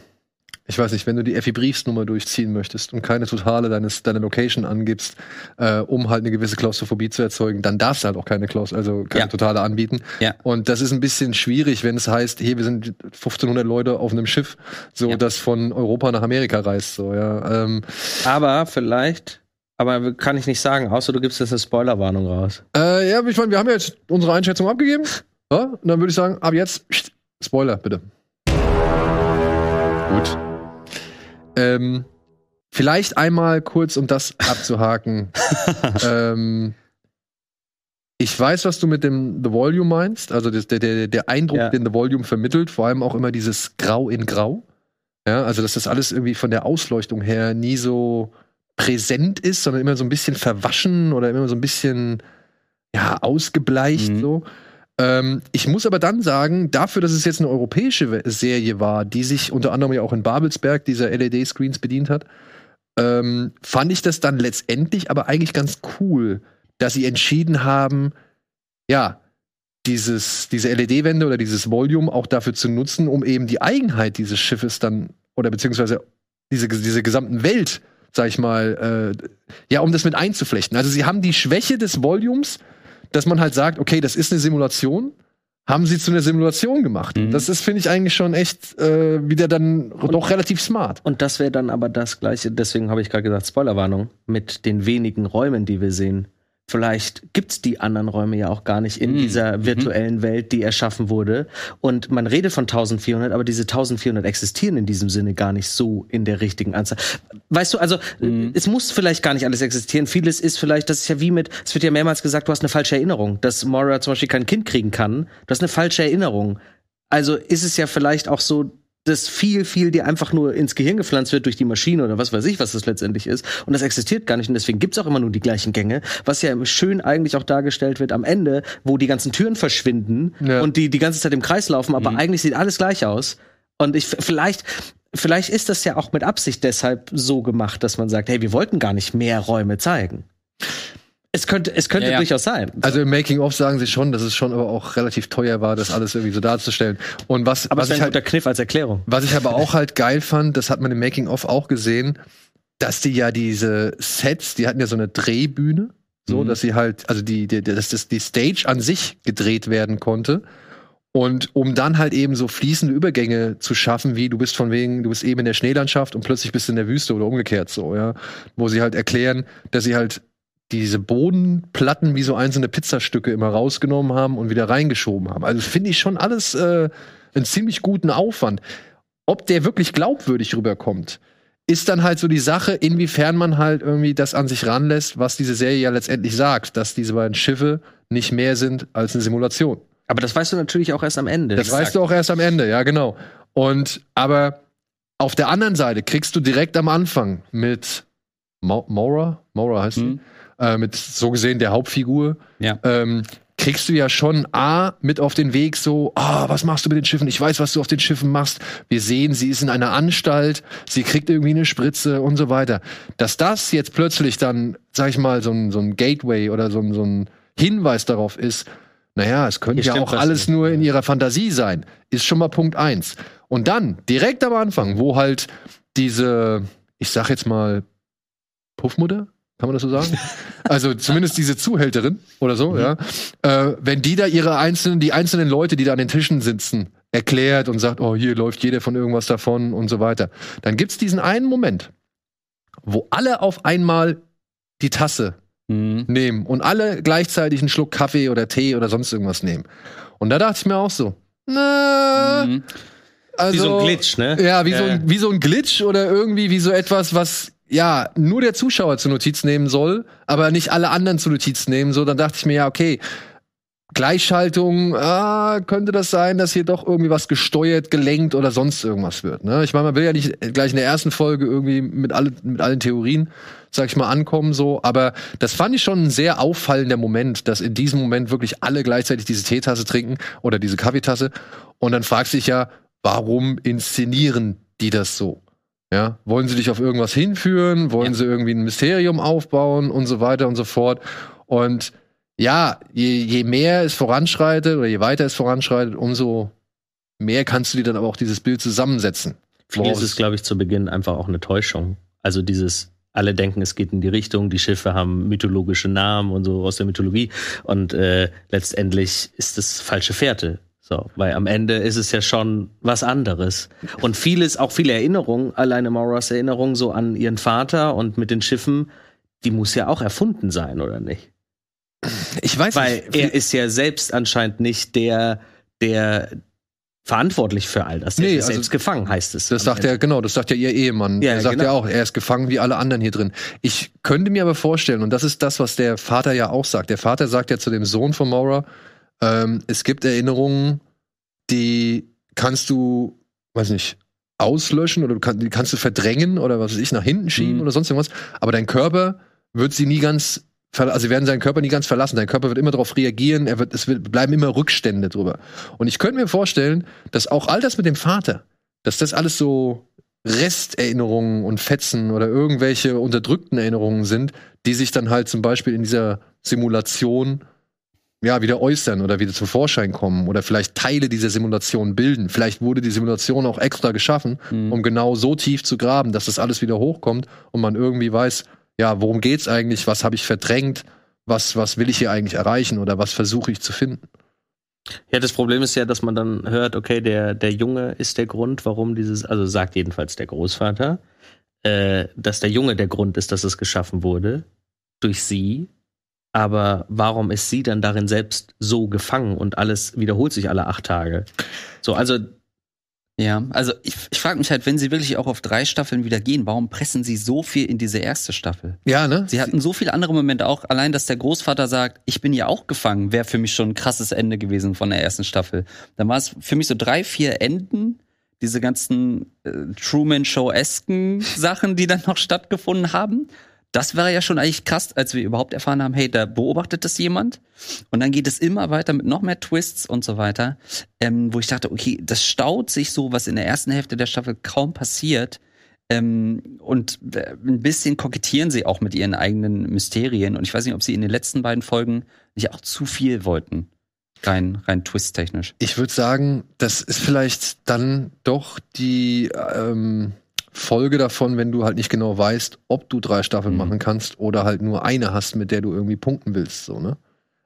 ich weiß nicht, wenn du die Effi-Briefsnummer durchziehen möchtest und keine totale deines, deiner Location angibst, äh, um halt eine gewisse Klaustrophobie zu erzeugen, dann darfst du halt auch keine Klaus also keine Ja. totale anbieten. Ja. Und das ist ein bisschen schwierig, wenn es heißt, hier, wir sind 1500 Leute auf einem Schiff, so Ja. das von Europa nach Amerika reist, so, ja. Ähm, Aber vielleicht, aber kann ich nicht sagen, außer du gibst jetzt eine Spoilerwarnung raus. äh, ja, ich meine, wir haben ja jetzt unsere Einschätzung abgegeben. Ja? Und dann würde ich sagen, ab jetzt, Spoiler, bitte. Ähm, vielleicht einmal kurz, um das abzuhaken. ähm, ich weiß, was du mit dem The Volume meinst, also das, der, der, der Eindruck, Ja. den The Volume vermittelt, vor allem auch immer dieses Grau in Grau. Ja, also dass das alles irgendwie von der Ausleuchtung her nie so präsent ist, sondern immer so ein bisschen verwaschen oder immer so ein bisschen ja, ausgebleicht Mhm. so. Ähm, ich muss aber dann sagen, dafür, dass es jetzt eine europäische Serie war, die sich unter anderem ja auch in Babelsberg dieser LED-Screens bedient hat, ähm, fand ich das dann letztendlich aber eigentlich ganz cool, dass sie entschieden haben, ja, dieses, diese LED-Wände oder dieses Volume auch dafür zu nutzen, um eben die Eigenheit dieses Schiffes dann, oder beziehungsweise diese, diese gesamten Welt, sag ich mal, äh, ja, um das mit einzuflechten. Also sie haben die Schwäche des Volumes, dass man halt sagt, okay, das ist eine Simulation, haben sie zu einer Simulation gemacht. Mhm. Das ist, finde ich, eigentlich schon echt äh, wieder dann doch relativ smart. Und das wäre dann aber das gleiche, deswegen habe ich gerade gesagt, Spoilerwarnung, mit den wenigen Räumen, die wir sehen. Vielleicht gibt's die anderen Räume ja auch gar nicht in Mm, dieser mhm. virtuellen Welt, die erschaffen wurde. Und man redet von 1400, aber diese 1400 existieren in diesem Sinne gar nicht so in der richtigen Anzahl. Weißt du, also Mhm. es muss vielleicht gar nicht alles existieren. Vieles ist vielleicht, das ist ja wie mit, es wird ja mehrmals gesagt, du hast eine falsche Erinnerung, dass Moira zum Beispiel kein Kind kriegen kann. Du hast eine falsche Erinnerung. Also ist es ja vielleicht auch so, dass viel, viel dir einfach nur ins Gehirn gepflanzt wird durch die Maschine oder was weiß ich, was das letztendlich ist. Und das existiert gar nicht. Und deswegen gibt's auch immer nur die gleichen Gänge, was ja schön eigentlich auch dargestellt wird am Ende, wo die ganzen Türen verschwinden Ja. und die die ganze Zeit im Kreis laufen, aber eigentlich sieht alles gleich aus. Und ich vielleicht, vielleicht ist das ja auch mit Absicht deshalb so gemacht, dass man sagt, hey, wir wollten gar nicht mehr Räume zeigen. Es könnte, es könnte Ja, ja. durchaus sein. Also im Making-of sagen sie schon, dass es schon aber auch relativ teuer war, das alles irgendwie so darzustellen. Und was, aber was es ist ich halt guter Kniff als Erklärung. Was ich aber auch halt geil fand, das hat man im Making-of auch gesehen, dass die ja diese Sets, die hatten ja so eine Drehbühne, so, Mhm. dass sie halt, also die, die, dass das, die Stage an sich gedreht werden konnte. Und um dann halt eben so fließende Übergänge zu schaffen, wie du bist von wegen, du bist eben in der Schneelandschaft und plötzlich bist du in der Wüste oder umgekehrt so, ja. Wo sie halt erklären, dass sie halt diese Bodenplatten wie so einzelne Pizzastücke immer rausgenommen haben und wieder reingeschoben haben. Also finde ich schon alles äh, einen ziemlich guten Aufwand. Ob der wirklich glaubwürdig rüberkommt, ist dann halt so die Sache, inwiefern man halt irgendwie das an sich ranlässt, was diese Serie ja letztendlich sagt, dass diese beiden Schiffe nicht mehr sind als eine Simulation. Aber das weißt du natürlich auch erst am Ende. Das weißt du auch erst am Ende, ja, genau. Und aber auf der anderen Seite kriegst du direkt am Anfang mit Mo Mora, Mora heißt sie, Mhm. Äh, mit so gesehen der Hauptfigur, Ja. ähm, kriegst du ja schon A mit auf den Weg so, ah, was machst du mit den Schiffen? Ich weiß, was du auf den Schiffen machst. Wir sehen, sie ist in einer Anstalt, sie kriegt irgendwie eine Spritze und so weiter. Dass das jetzt plötzlich dann, sag ich mal, so ein, so ein Gateway oder so ein, so ein Hinweis darauf ist, naja, es könnte ja auch alles nur in ihrer Fantasie sein, ist schon mal Punkt eins. Und dann, direkt am Anfang, wo halt diese, ich sag jetzt mal, Puffmutter, kann man das so sagen? also zumindest diese Zuhälterin oder so, ja. Äh, wenn die da ihre einzelnen, die einzelnen Leute, die da an den Tischen sitzen, erklärt und sagt, oh, hier läuft jeder von irgendwas davon und so weiter, dann gibt's diesen einen Moment, wo alle auf einmal die Tasse Mhm. nehmen und alle gleichzeitig einen Schluck Kaffee oder Tee oder sonst irgendwas nehmen. Und da dachte ich mir auch so, na, Mhm. also, Wie so ein Glitch, ne? Ja, wie, so Ja. ein, wie so ein Glitch oder irgendwie wie so etwas, was ja nur der Zuschauer zur Notiz nehmen soll, aber nicht alle anderen zur Notiz nehmen. So, dann dachte ich mir, ja, okay, Gleichschaltung, ah, könnte das sein, dass hier doch irgendwie was gesteuert, gelenkt oder sonst irgendwas wird. Ne? Ich meine, man will ja nicht gleich in der ersten Folge irgendwie mit, alle, mit allen Theorien, sag ich mal, ankommen, so, aber das fand ich schon ein sehr auffallender Moment, dass in diesem Moment wirklich alle gleichzeitig diese Teetasse trinken oder diese Kaffeetasse. Und dann fragst du dich ja, warum inszenieren die das so? Ja, wollen sie dich auf irgendwas hinführen? Wollen Ja. sie irgendwie ein Mysterium aufbauen und so weiter und so fort? Und ja, je, je mehr es voranschreitet oder je weiter es voranschreitet, umso mehr kannst du dir dann aber auch dieses Bild zusammensetzen. Vieles ist, glaube ich, zu Beginn einfach auch eine Täuschung. Also dieses, alle denken, es geht in die Richtung, die Schiffe haben mythologische Namen und so aus der Mythologie und äh, letztendlich ist es falsche Fährte. So, weil am Ende ist es ja schon was anderes. Und vieles, auch viele Erinnerungen, alleine Mauras Erinnerung so an ihren Vater und mit den Schiffen, die muss ja auch erfunden sein, oder nicht? Ich weiß Weil nicht. er ist ja selbst anscheinend nicht der, der verantwortlich für all das. Er Nee, ist also selbst gefangen, heißt es. Das sagt Ende. er, genau, das sagt ja ihr Ehemann. Ja, er sagt genau. ja auch, er ist gefangen wie alle anderen hier drin. Ich könnte mir aber vorstellen, und das ist das, was der Vater ja auch sagt. Der Vater sagt ja zu dem Sohn von Maura, ähm, es gibt Erinnerungen, die kannst du, weiß nicht, auslöschen oder du kann, die kannst du verdrängen oder was weiß ich, nach hinten schieben Mhm. oder sonst irgendwas. Aber dein Körper wird sie nie ganz, also sie werden seinen Körper nie ganz verlassen. Dein Körper wird immer darauf reagieren, er wird, es wird, bleiben immer Rückstände drüber. Und ich könnte mir vorstellen, dass auch all das mit dem Vater, dass das alles so Resterinnerungen und Fetzen oder irgendwelche unterdrückten Erinnerungen sind, die sich dann halt zum Beispiel in dieser Simulation ja, wieder äußern oder wieder zum Vorschein kommen oder vielleicht Teile dieser Simulation bilden. Vielleicht wurde die Simulation auch extra geschaffen, Mhm. um genau so tief zu graben, dass das alles wieder hochkommt und man irgendwie weiß, ja, worum geht's eigentlich, was habe ich verdrängt, was, was will ich hier eigentlich erreichen oder was versuche ich zu finden. Ja, das Problem ist ja, dass man dann hört, okay, der, der Junge ist der Grund, warum dieses, also sagt jedenfalls der Großvater, äh, dass der Junge der Grund ist, dass es geschaffen wurde durch sie. Aber warum ist sie dann darin selbst so gefangen und alles wiederholt sich alle acht Tage? So, also Ja, also ich, ich frage mich halt, wenn sie wirklich auch auf drei Staffeln wieder gehen, warum pressen sie so viel in diese erste Staffel? Ja, ne? Sie hatten so viele andere Momente auch. Allein, dass der Großvater sagt, ich bin ja auch gefangen, wäre für mich schon ein krasses Ende gewesen von der ersten Staffel. Dann war es für mich so drei, vier Enden, diese ganzen äh, Truman Show-esken Sachen, die dann noch stattgefunden haben. Das wäre ja schon eigentlich krass, als wir überhaupt erfahren haben, hey, da beobachtet das jemand. Und dann geht es immer weiter mit noch mehr Twists und so weiter, ähm, wo ich dachte, okay, das staut sich so, was in der ersten Hälfte der Staffel kaum passiert. Ähm, und äh, ein bisschen kokettieren sie auch mit ihren eigenen Mysterien. Und ich weiß nicht, ob sie in den letzten beiden Folgen nicht auch zu viel wollten. Rein, rein twist-technisch. Ich würde sagen, das ist vielleicht dann doch die ähm, Folge davon, wenn du halt nicht genau weißt, ob du drei Staffeln Mhm. machen kannst oder halt nur eine hast, mit der du irgendwie punkten willst, so, ne?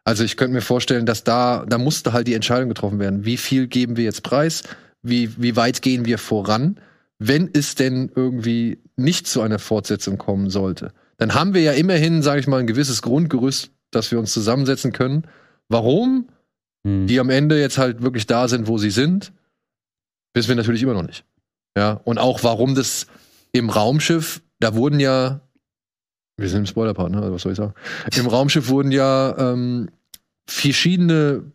Also ich könnte mir vorstellen, dass da, da musste halt die Entscheidung getroffen werden. Wie viel geben wir jetzt preis? Wie, wie weit gehen wir voran? Wenn es denn irgendwie nicht zu einer Fortsetzung kommen sollte, dann haben wir ja immerhin, sage ich mal, ein gewisses Grundgerüst, dass wir uns zusammensetzen können. Warum? Hm. die am Ende jetzt halt wirklich da sind, wo sie sind, wissen wir natürlich immer noch nicht. Ja, und auch warum das im Raumschiff, da wurden ja, wir sind im Spoiler-Part, ne? Also was soll ich sagen? Im Raumschiff wurden ja ähm, verschiedene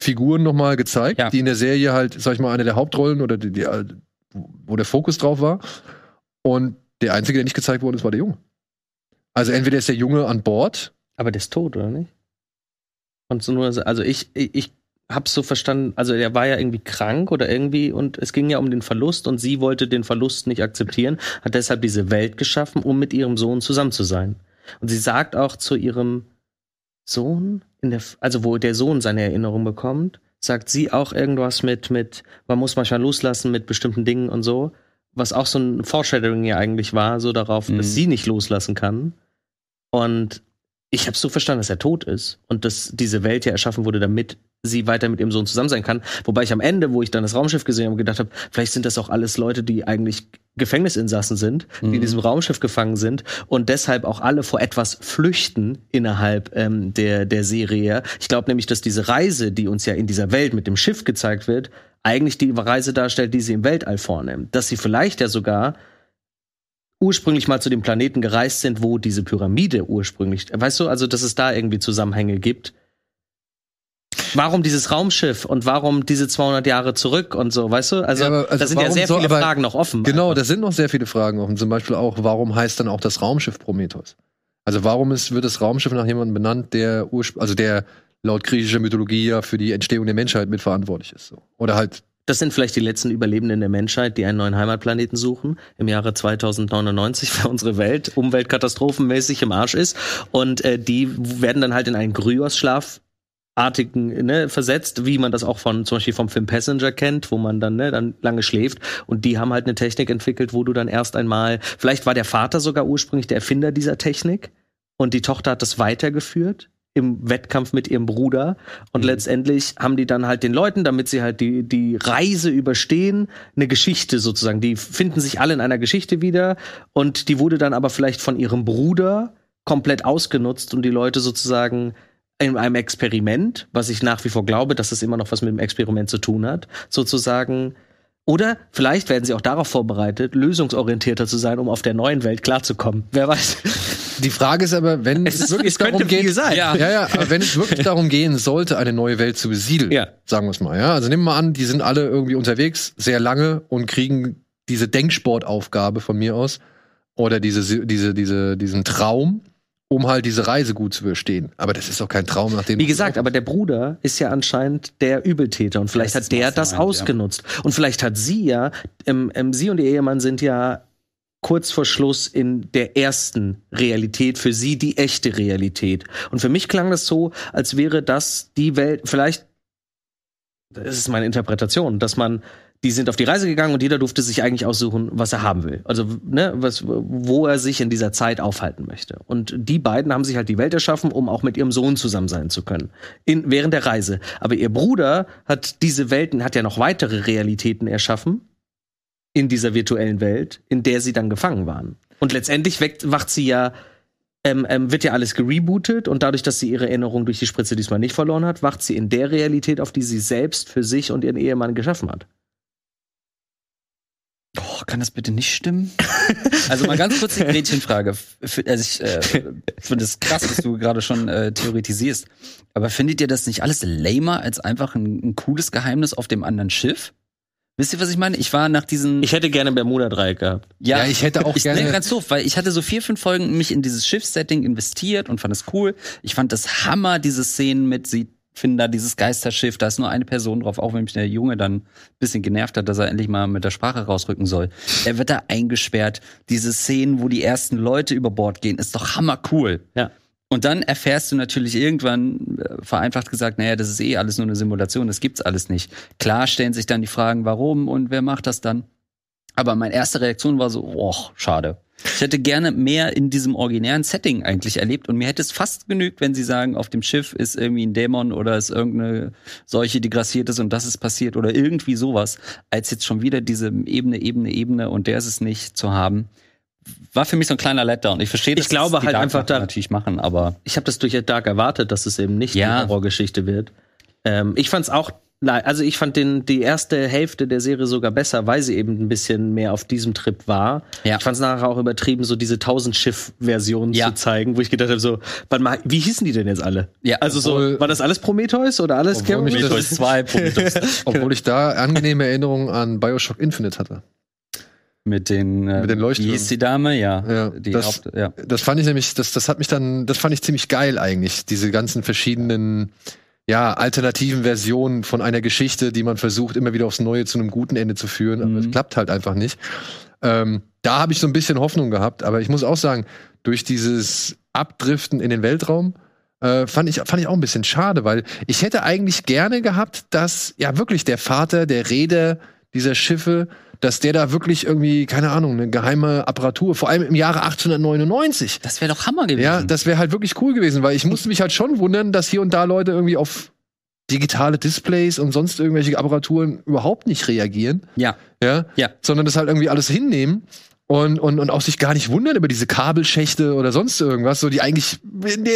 Figuren nochmal gezeigt, Ja. die in der Serie halt, sag ich mal, eine der Hauptrollen oder die, die, äh, wo der Fokus drauf war. Und der einzige, der nicht gezeigt wurde, ist, war der Junge. Also entweder ist der Junge an Bord, Aber der ist tot, oder nicht? Und so nur, also ich, ich, ich hab's so verstanden, also der war ja irgendwie krank oder irgendwie und es ging ja um den Verlust und sie wollte den Verlust nicht akzeptieren, hat deshalb diese Welt geschaffen, um mit ihrem Sohn zusammen zu sein. Und sie sagt auch zu ihrem Sohn, in der, also wo der Sohn seine Erinnerung bekommt, sagt sie auch irgendwas mit, mit, man muss manchmal loslassen mit bestimmten Dingen und so, was auch so ein Foreshadowing ja eigentlich war, so darauf, Mhm. dass sie nicht loslassen kann. Und ich habe so verstanden, dass er tot ist und dass diese Welt ja erschaffen wurde, damit sie weiter mit ihrem Sohn zusammen sein kann. Wobei ich am Ende, wo ich dann das Raumschiff gesehen habe, gedacht habe, vielleicht sind das auch alles Leute, die eigentlich Gefängnisinsassen sind, die in Mhm. diesem Raumschiff gefangen sind und deshalb auch alle vor etwas flüchten innerhalb ähm, der, der Serie. Ich glaube nämlich, dass diese Reise, die uns ja in dieser Welt mit dem Schiff gezeigt wird, eigentlich die Reise darstellt, die sie im Weltall vornimmt. Dass sie vielleicht ja sogar ursprünglich mal zu dem Planeten gereist sind, wo diese Pyramide ursprünglich, weißt du, also dass es da irgendwie Zusammenhänge gibt. Warum dieses Raumschiff und warum diese 200 Jahre zurück und so, weißt du? Also, Ja, aber- also da sind ja sehr soll- viele Fragen noch offen. Genau, da sind noch sehr viele Fragen offen. Zum Beispiel auch, warum heißt dann auch das Raumschiff Prometheus? Also warum ist, wird das Raumschiff nach jemandem benannt, der urspr- also der laut griechischer Mythologie ja für die Entstehung der Menschheit mitverantwortlich ist? So. Oder halt das sind vielleicht die letzten Überlebenden der Menschheit, die einen neuen Heimatplaneten suchen im Jahre 2099, weil unsere Welt umweltkatastrophenmäßig im Arsch ist. Und äh, die werden dann halt in einen Gryos-Schlaf artigen ne, versetzt, wie man das auch von zum Beispiel vom Film Passenger kennt, wo man dann ne, dann lange schläft. Und die haben halt eine Technik entwickelt, wo du dann erst einmal, vielleicht war der Vater sogar ursprünglich der Erfinder dieser Technik und die Tochter hat das weitergeführt im Wettkampf mit ihrem Bruder. Und mhm. letztendlich haben die dann halt den Leuten, damit sie halt die, die Reise überstehen, eine Geschichte sozusagen. Die finden sich alle in einer Geschichte wieder. Und die wurde dann aber vielleicht von ihrem Bruder komplett ausgenutzt und die Leute sozusagen in einem Experiment, was ich nach wie vor glaube, dass es immer noch was mit dem Experiment zu tun hat, sozusagen oder vielleicht werden sie auch darauf vorbereitet, lösungsorientierter zu sein, um auf der neuen Welt klarzukommen. Wer weiß. Die Frage ist aber, wenn es, es wirklich darum geht, sein. Ja. ja, ja, wenn es wirklich darum gehen sollte, eine neue Welt zu besiedeln, ja. sagen wir es mal, ja. Also nehmen wir mal an, die sind alle irgendwie unterwegs, sehr lange und kriegen diese Denksportaufgabe von mir aus oder diese, diese, diese, diesen Traum, um halt diese Reise gut zu überstehen. Aber das ist doch kein Traum, nachdem. Wie gesagt, aber der Bruder ist ja anscheinend der Übeltäter und vielleicht das hat der das meint, ausgenutzt. Ja. Und vielleicht hat sie ja, ähm, ähm, sie und ihr Ehemann sind ja kurz vor Schluss in der ersten Realität, für sie die echte Realität. Und für mich klang das so, als wäre das die Welt, vielleicht, das ist meine Interpretation, dass man die sind auf die Reise gegangen und jeder durfte sich eigentlich aussuchen, was er haben will. Also, ne, was, wo er sich in dieser Zeit aufhalten möchte. Und die beiden haben sich halt die Welt erschaffen, um auch mit ihrem Sohn zusammen sein zu können. In, während der Reise. Aber ihr Bruder hat diese Welten, hat ja noch weitere Realitäten erschaffen. In dieser virtuellen Welt, in der sie dann gefangen waren. Und letztendlich weckt, wacht sie ja ähm, ähm, wird ja alles gerebootet und dadurch, dass sie ihre Erinnerung durch die Spritze diesmal nicht verloren hat, wacht sie in der Realität, auf die sie selbst für sich und ihren Ehemann geschaffen hat. Kann das bitte nicht stimmen? also mal ganz kurz die Gretchenfrage. Also ich äh, finde es krass, was du gerade schon äh, theoretisierst. Aber findet ihr das nicht alles lamer als einfach ein, ein cooles Geheimnis auf dem anderen Schiff? Wisst ihr, was ich meine? Ich war nach diesen. Ich hätte gerne Bermuda-Dreieck gehabt. Ja, ja, ich hätte auch ich, gerne. Nee, ganz doof, weil ich hatte so vier, fünf Folgen mich in dieses Schiffssetting investiert und fand es cool. Ich fand das Hammer, diese Szenen mit sie finden da dieses Geisterschiff, da ist nur eine Person drauf, auch wenn mich der Junge dann ein bisschen genervt hat, dass er endlich mal mit der Sprache rausrücken soll. Er wird da eingesperrt. Diese Szenen, wo die ersten Leute über Bord gehen, ist doch hammer cool. Ja. Und dann erfährst du natürlich irgendwann, äh, vereinfacht gesagt, naja, das ist eh alles nur eine Simulation, das gibt's alles nicht. Klar stellen sich dann die Fragen, warum und wer macht das dann? Aber meine erste Reaktion war so, oh, schade. Ich hätte gerne mehr in diesem originären Setting eigentlich erlebt und mir hätte es fast genügt, wenn sie sagen, auf dem Schiff ist irgendwie ein Dämon oder ist irgendeine Seuche, die grassiert ist und das ist passiert oder irgendwie sowas, als jetzt schon wieder diese Ebene, Ebene, Ebene und der ist es nicht zu haben. War für mich so ein kleiner Letdown. Ich verstehe, dass ich glaube halt einfach da natürlich machen, aber ich habe das durch Dark erwartet, dass es eben nicht ja. eine Horrorgeschichte wird. Ähm, ich fand es auch also ich fand den, die erste Hälfte der Serie sogar besser, weil sie eben ein bisschen mehr auf diesem Trip war. Ja. Ich fand es nachher auch übertrieben, so diese Tausendschiff-Version ja. zu zeigen, wo ich gedacht habe, so, warte mal, wie hießen die denn jetzt alle? Ja, also so, war das alles Prometheus oder alles Prometheus 2, Prometheus. obwohl ich da angenehme Erinnerungen an Bioshock Infinite hatte. Mit den, äh, mit den Leuchttürmen. Wie hieß die Dame? Ja. ja, die das, Haupt, ja. das fand ich nämlich, das, das hat mich dann, das fand ich ziemlich geil eigentlich, diese ganzen verschiedenen ja, alternativen Versionen von einer Geschichte, die man versucht, immer wieder aufs Neue zu einem guten Ende zu führen. Aber mhm. es klappt halt einfach nicht. Ähm, da habe ich so ein bisschen Hoffnung gehabt, aber ich muss auch sagen, durch dieses Abdriften in den Weltraum äh, fand, ich, fand ich auch ein bisschen schade, weil ich hätte eigentlich gerne gehabt, dass ja wirklich der Vater, der Räder dieser Schiffe dass der da wirklich irgendwie, keine Ahnung, eine geheime Apparatur, vor allem im Jahre 1899. Das wäre doch Hammer gewesen. Ja, das wäre halt wirklich cool gewesen, weil ich musste mich halt schon wundern, dass hier und da Leute irgendwie auf digitale Displays und sonst irgendwelche Apparaturen überhaupt nicht reagieren. Ja. Ja. ja. Sondern das halt irgendwie alles hinnehmen und, und, und auch sich gar nicht wundern über diese Kabelschächte oder sonst irgendwas, so die eigentlich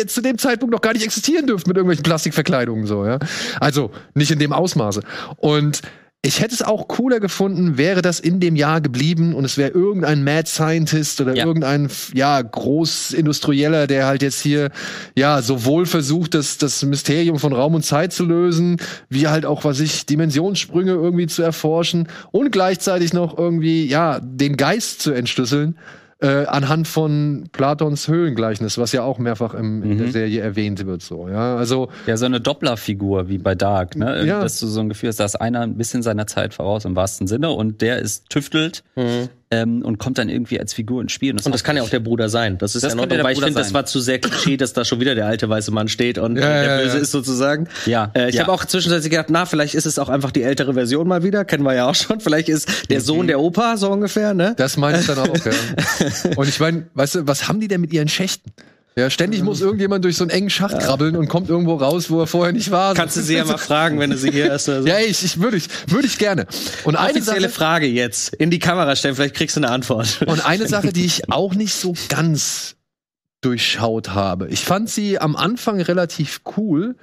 zu dem Zeitpunkt noch gar nicht existieren dürften mit irgendwelchen Plastikverkleidungen so, ja. Also nicht in dem Ausmaße. Und ich hätte es auch cooler gefunden, wäre das in dem Jahr geblieben und es wäre irgendein Mad Scientist oder ja. irgendein ja Großindustrieller, der halt jetzt hier ja sowohl versucht, das das Mysterium von Raum und Zeit zu lösen, wie halt auch was ich Dimensionssprünge irgendwie zu erforschen und gleichzeitig noch irgendwie ja den Geist zu entschlüsseln äh, anhand von Platons Höhlengleichnis, was ja auch mehrfach im, in der Mhm. Serie erwähnt wird. So, ja, also Ja, so eine Dopplerfigur wie bei Dark, ne? Ja. Dass du so ein Gefühl hast, da ist einer ein bisschen seiner Zeit voraus im wahrsten Sinne und der ist tüftelt ähm, und kommt dann irgendwie als Figur ins Spiel. Und das kann ja auch der Bruder sein. Das ist Das ja noch, weil ich finde, das war zu sehr Klischee, dass da schon wieder der alte weiße Mann steht und Ja, der ja, Böse ja. ist sozusagen. Ja, Äh, ich ja. habe auch zwischenzeitlich gedacht, na, vielleicht ist es auch einfach die ältere Version mal wieder. Kennen wir ja auch schon. Vielleicht ist der Sohn der Opa, so ungefähr, ne? das meine ich dann auch. ja. Und ich meine, weißt du, was haben die denn mit ihren Schächten? Ja, ständig muss irgendjemand durch so einen engen Schacht krabbeln und kommt irgendwo raus, wo er vorher nicht war. Kannst du sie ja mal fragen, wenn du sie hier hast. oder so. Ja, ich, ich würde ich, würde ich gerne. Und eine Offizielle Sache, Frage jetzt. In die Kamera stellen, vielleicht kriegst du eine Antwort. Und eine Sache, die ich auch nicht so ganz durchschaut habe. Ich fand sie am Anfang relativ cool.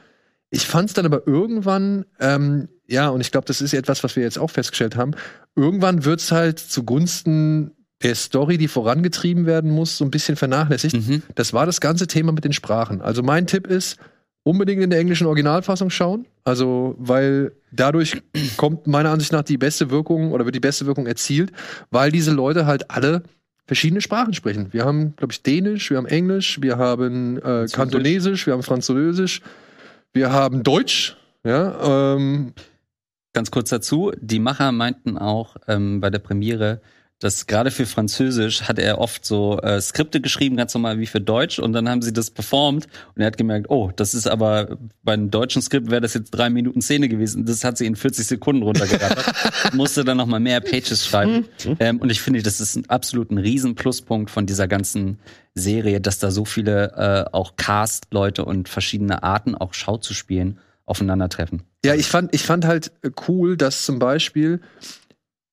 Ich fand es dann aber irgendwann, ähm, ja, und ich glaube, das ist etwas, was wir jetzt auch festgestellt haben. Irgendwann wird es halt zugunsten der Story, die vorangetrieben werden muss, so ein bisschen vernachlässigt. Mhm. Das war das ganze Thema mit den Sprachen. Also mein Tipp ist, unbedingt in der englischen Originalfassung schauen. Also, weil dadurch kommt meiner Ansicht nach die beste Wirkung oder wird die beste Wirkung erzielt, weil diese Leute halt alle verschiedene Sprachen sprechen. Wir haben, glaube ich, Dänisch, wir haben Englisch, wir haben äh, Kantonesisch, wir haben Französisch, wir haben Deutsch. Ja, ähm, Ganz kurz dazu, die Macher meinten auch ähm, bei der Premiere, dass gerade für Französisch hat er oft so äh, Skripte geschrieben, ganz normal wie für Deutsch, und dann haben sie das performt und er hat gemerkt, oh, das ist aber bei einem deutschen Skript wäre das jetzt drei Minuten Szene gewesen. Das hat sie in 40 Sekunden runtergerattert, musste dann noch mal mehr Pages schreiben. Ähm, und ich finde, das ist ein absolut ein Riesenpluspunkt von dieser ganzen Serie, dass da so viele äh, auch Cast-Leute und verschiedene Arten auch Schau zu spielen aufeinandertreffen. Ja, ich fand, ich fand halt cool, dass zum Beispiel,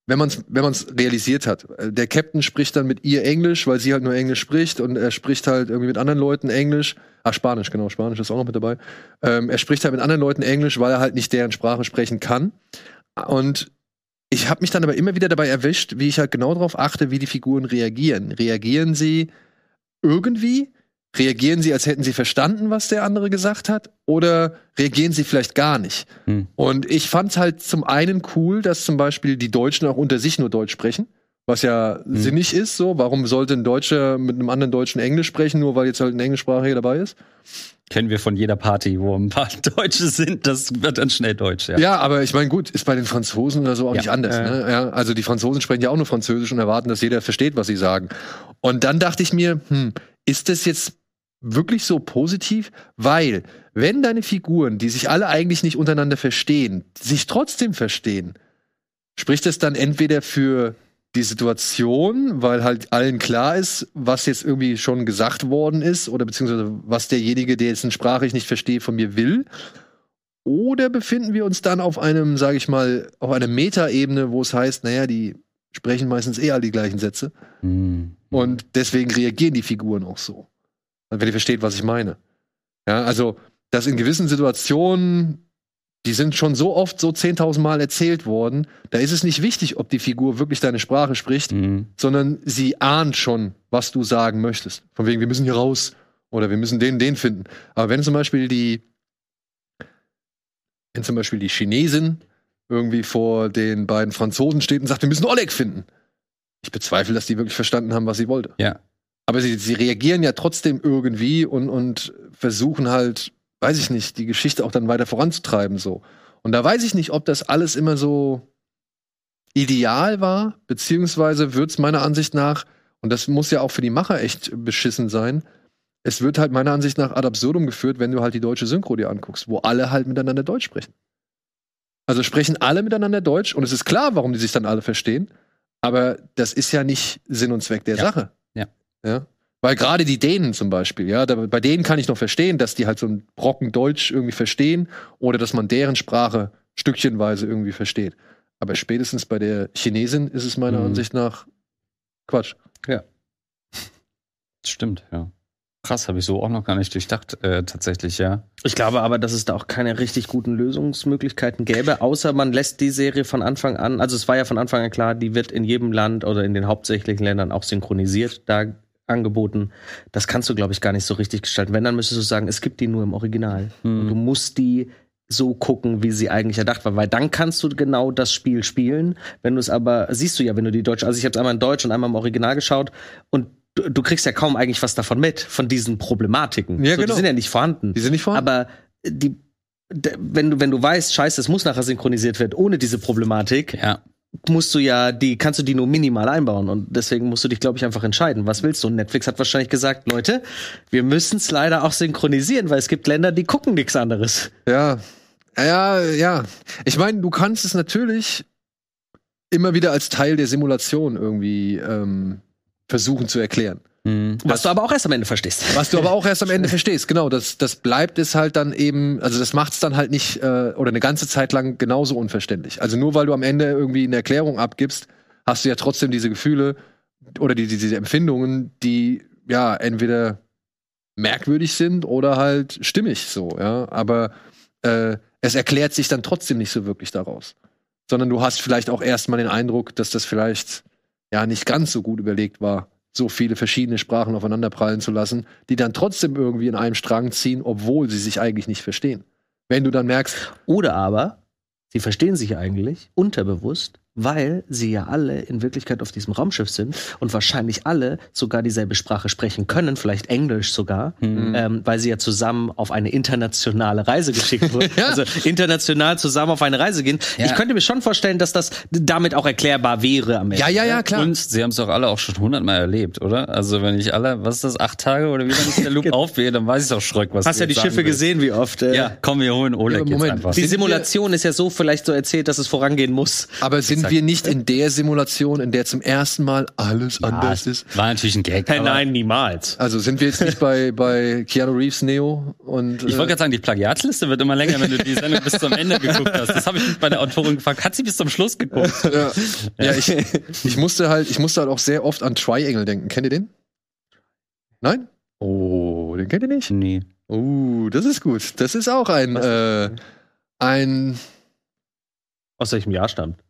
wenn man es wenn man's realisiert hat, äh, der Captain spricht dann mit ihr Englisch, weil sie halt nur Englisch spricht und er spricht halt irgendwie mit anderen Leuten Englisch. Ah, Spanisch, genau, Spanisch ist auch noch mit dabei. Ähm, er spricht halt mit anderen Leuten Englisch, weil er halt nicht deren Sprache sprechen kann. Und ich habe mich dann aber immer wieder dabei erwischt, wie ich halt genau darauf achte, wie die Figuren reagieren. Reagieren sie irgendwie? Reagieren sie, als hätten sie verstanden, was der andere gesagt hat? Oder reagieren sie vielleicht gar nicht? Hm. Und ich fand es halt zum einen cool, dass zum Beispiel die Deutschen auch unter sich nur Deutsch sprechen. Was ja Hm. sinnig ist, so. Warum sollte ein Deutscher mit einem anderen Deutschen Englisch sprechen, nur weil jetzt halt ein Englischsprachiger dabei ist? Kennen wir von jeder Party, wo ein paar Deutsche sind, das wird dann schnell Deutsch, ja. Ja, aber ich meine, gut, ist bei den Franzosen oder so auch Ja. nicht anders. Ja. Ne? Ja, also die Franzosen sprechen ja auch nur Französisch und erwarten, dass jeder versteht, was sie sagen. Und dann dachte ich mir, hm, ist das jetzt wirklich so positiv? Weil, wenn deine Figuren, die sich alle eigentlich nicht untereinander verstehen, sich trotzdem verstehen, spricht es dann entweder für die Situation, weil halt allen klar ist, was jetzt irgendwie schon gesagt worden ist, oder beziehungsweise was derjenige, der jetzt eine Sprache ich nicht verstehe, von mir will. Oder befinden wir uns dann auf einem, sage ich mal, auf einer Metaebene, wo es heißt, naja, die sprechen meistens eh all die gleichen Sätze. Hm. Und deswegen reagieren die Figuren auch so. Wenn ihr versteht, was ich meine. Ja, also, dass in gewissen Situationen, die sind schon so oft so 10.000 Mal erzählt worden, da ist es nicht wichtig, ob die Figur wirklich deine Sprache spricht, Hm. sondern sie ahnt schon, was du sagen möchtest. Von wegen, wir müssen hier raus oder wir müssen den, den finden. Aber wenn zum Beispiel die, wenn zum Beispiel die Chinesin irgendwie vor den beiden Franzosen steht und sagt, wir müssen Oleg finden. Ich bezweifle, dass die wirklich verstanden haben, was sie wollte. Ja. Aber sie, sie reagieren ja trotzdem irgendwie und, und versuchen halt, weiß ich nicht, die Geschichte auch dann weiter voranzutreiben, so. Und da weiß ich nicht, ob das alles immer so ideal war, beziehungsweise wird es meiner Ansicht nach, und das muss ja auch für die Macher echt beschissen sein, es wird halt meiner Ansicht nach ad absurdum geführt, wenn du halt die deutsche Synchro dir anguckst, wo alle halt miteinander Deutsch sprechen. Also sprechen alle miteinander Deutsch und es ist klar, warum die sich dann alle verstehen, aber das ist ja nicht Sinn und Zweck der Ja. Sache. Ja. ja? Weil gerade die Dänen zum Beispiel, ja, da, bei denen kann ich noch verstehen, dass die halt so einen Brocken Deutsch irgendwie verstehen oder dass man deren Sprache stückchenweise irgendwie versteht. Aber spätestens bei der Chinesin ist es meiner Mhm. Ansicht nach Quatsch. Stimmt, ja. Krass, habe ich so auch noch gar nicht durchdacht, äh, tatsächlich, ja. Ich glaube aber, dass es da auch keine richtig guten Lösungsmöglichkeiten gäbe, außer man lässt die Serie von Anfang an, also es war ja von Anfang an klar, die wird in jedem Land oder in den hauptsächlichen Ländern auch synchronisiert, da angeboten. Das kannst du, glaube ich, gar nicht so richtig gestalten. Wenn, dann müsstest du sagen, es gibt die nur im Original. Hm. Und du musst die so gucken, wie sie eigentlich erdacht war, weil dann kannst du genau das Spiel spielen. Wenn du es aber, siehst du ja, wenn du die Deutsche, also ich habe einmal in Deutsch und einmal im Original geschaut und du, du kriegst ja kaum eigentlich was davon mit, von diesen Problematiken. Ja, so, genau. Die sind ja nicht vorhanden. Die sind nicht vorhanden. Aber die, wenn du, wenn du weißt, scheiße, es muss nachher synchronisiert werden, ohne diese Problematik, Ja. Musst du ja, die, kannst du die nur minimal einbauen. Und deswegen musst du dich, glaube ich, einfach entscheiden. Was willst du? Und Netflix hat wahrscheinlich gesagt, Leute, wir müssen es leider auch synchronisieren, weil es gibt Länder, die gucken nichts anderes. Ja, ja, ja. Ich meine, du kannst es natürlich immer wieder als Teil der Simulation irgendwie ähm, versuchen zu erklären. Mhm. Was du aber auch erst am Ende verstehst. Was du aber auch erst am Ende verstehst, genau. Das, das bleibt es halt dann eben, also das macht es dann halt nicht äh, oder eine ganze Zeit lang genauso unverständlich. Also nur weil du am Ende irgendwie eine Erklärung abgibst, hast du ja trotzdem diese Gefühle oder die, die, diese Empfindungen, die ja entweder merkwürdig sind oder halt stimmig so, ja. Aber äh, es erklärt sich dann trotzdem nicht so wirklich daraus. Sondern du hast vielleicht auch erstmal den Eindruck, dass das vielleicht ja nicht ganz so gut überlegt war, so viele verschiedene Sprachen aufeinanderprallen zu lassen, die dann trotzdem irgendwie in einem Strang ziehen, obwohl sie sich eigentlich nicht verstehen. Wenn du dann merkst, Oder aber, sie verstehen sich eigentlich unterbewusst, weil sie ja alle in Wirklichkeit auf diesem Raumschiff sind und wahrscheinlich alle sogar dieselbe Sprache sprechen können, vielleicht Englisch sogar, Mhm. ähm, weil sie ja zusammen auf eine internationale Reise geschickt wurden. Ja. Also international zusammen auf eine Reise gehen. Ja. Ich könnte mir schon vorstellen, dass das damit auch erklärbar wäre am Ende. ja, ja, ja, klar. Und sie haben es doch alle auch schon hundertmal erlebt, oder? Also wenn ich alle, was ist das, acht Tage oder wie lange ist der Loop aufgehe, dann weiß ich doch Schröck, was Hast du ja die jetzt Schiffe gesehen, wie oft. Äh, Ja, komm, wir holen Oleg Ja, jetzt Moment. einfach. Die Simulation ist ja so vielleicht so erzählt, dass es vorangehen muss. aber sind wir nicht in der Simulation, in der zum ersten Mal alles Ah, anders ist? war natürlich ein Gag. Nein, aber nein, niemals. Also sind wir jetzt nicht bei, bei Keanu Reeves Neo und Ich wollte äh, gerade sagen, die Plagiatsliste wird immer länger, wenn du die Sendung bis zum Ende geguckt hast. Das habe ich mich bei der Autorin gefragt. Hat sie bis zum Schluss geguckt? ja, ja ich, ich musste halt, ich musste halt auch sehr oft an Triangle denken. Kennt ihr den? Nein? Oh, den kennt ihr nicht? Nee. Uh, das ist gut. Das ist auch ein, äh, ein, Aus welchem Jahr stammt?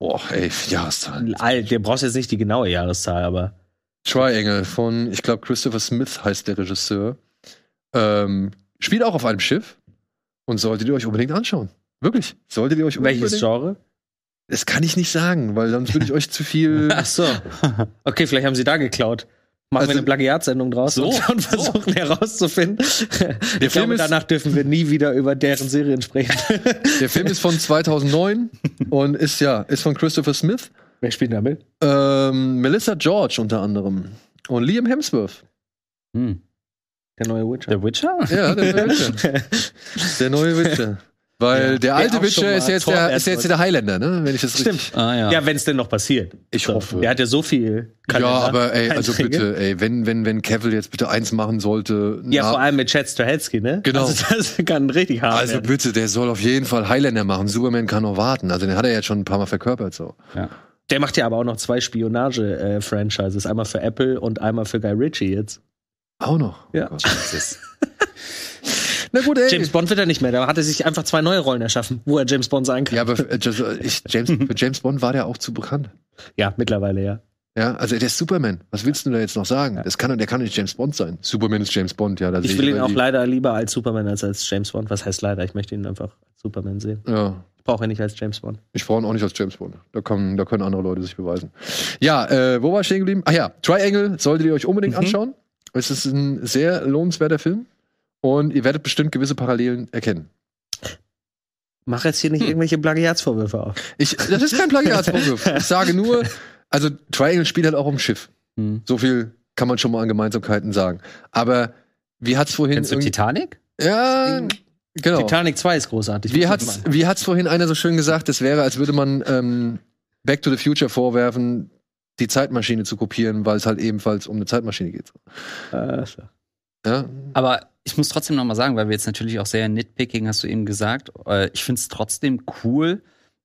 Boah, ey, Jahreszahl. Alt, der brauchst jetzt nicht die genaue Jahreszahl, aber. Triangle von, ich glaube, Christopher Smith heißt der Regisseur. Ähm, spielt auch auf einem Schiff und solltet ihr euch unbedingt anschauen. Wirklich. Solltet ihr euch unbedingt. Welches Genre? Das kann ich nicht sagen, weil sonst würde ich euch zu viel. Ach so. Okay, vielleicht haben sie da geklaut. Machen Also- wir eine Plagiatsendung draus So, und, versuchen herauszufinden. ich Film glaube, ist- danach dürfen wir nie wieder über deren Serien sprechen. Der Film ist von 2009 und ist ja ist von Christopher Smith, Wer spielt damit? ähm, Melissa George unter anderem und Liam Hemsworth. Hm. Der neue Witcher. Der Witcher? Ja, der neue Witcher. Der neue Witcher. Weil Ja, der alte der Witcher ist jetzt, der, ist jetzt der Highlander, ne? Wenn ich das richtig. Stimmt. Ah ja. Ja, wenn es denn noch passiert. Ich hoffe. Der hat ja so viel. Ja, Kalender, aber ey, also Einträge. bitte, ey, wenn, wenn, wenn Cavill jetzt bitte eins machen sollte. Ja, vor allem mit Chad Stahelski, ne? Genau. Also das kann richtig hart Also werden. bitte, der soll auf jeden Fall Highlander machen. Superman kann noch warten. Also den hat er jetzt schon ein paar Mal verkörpert so. Der macht ja aber auch noch zwei Spionage-Franchises. einmal für Apple und einmal für Guy Ritchie jetzt. Auch noch. Ja. Oh Gott. Na gut, ey. James Bond wird er nicht mehr. Da hat er sich einfach zwei neue Rollen erschaffen, wo er James Bond sein kann. Ja, aber für, äh, ich, James, für James Bond war der auch zu bekannt. Ja, mittlerweile, ja. Ja, also der ist Superman. Was willst du da jetzt noch sagen? Das kann, der kann nicht James Bond sein. Superman ist James Bond, ja. Ich will ihn immer auch leider lieber als Superman als als James Bond. Was heißt leider? Ich möchte ihn einfach als Superman sehen. Ja, Ich brauche ihn nicht als James Bond. ich brauche ihn auch nicht als James Bond. Da, können, da können andere Leute sich beweisen. Ja, äh, wo war ich stehen geblieben? Ach ja, Triangle solltet ihr euch unbedingt Mhm. anschauen. Es ist ein sehr lohnenswerter Film. Und ihr werdet bestimmt gewisse Parallelen erkennen. Mach jetzt hier nicht irgendwelche Plagiatsvorwürfe auf. Ich, das ist kein Plagiatsvorwurf. ich sage nur, also Triangle spielt halt auch um Schiff. Hm. So viel kann man schon mal an Gemeinsamkeiten sagen. Aber wie hat's vorhin Kennst du Titanic? Ja, genau. Titanic 2 ist großartig. Wie hat's, wie hat's vorhin einer so schön gesagt, es wäre, als würde man ähm, Back to the Future vorwerfen, die Zeitmaschine zu kopieren, weil es halt ebenfalls um eine Zeitmaschine geht. Äh, so. Ja? Aber ich muss trotzdem noch mal sagen, weil wir jetzt natürlich auch sehr nitpicking, hast du eben gesagt, äh, ich finde es trotzdem cool,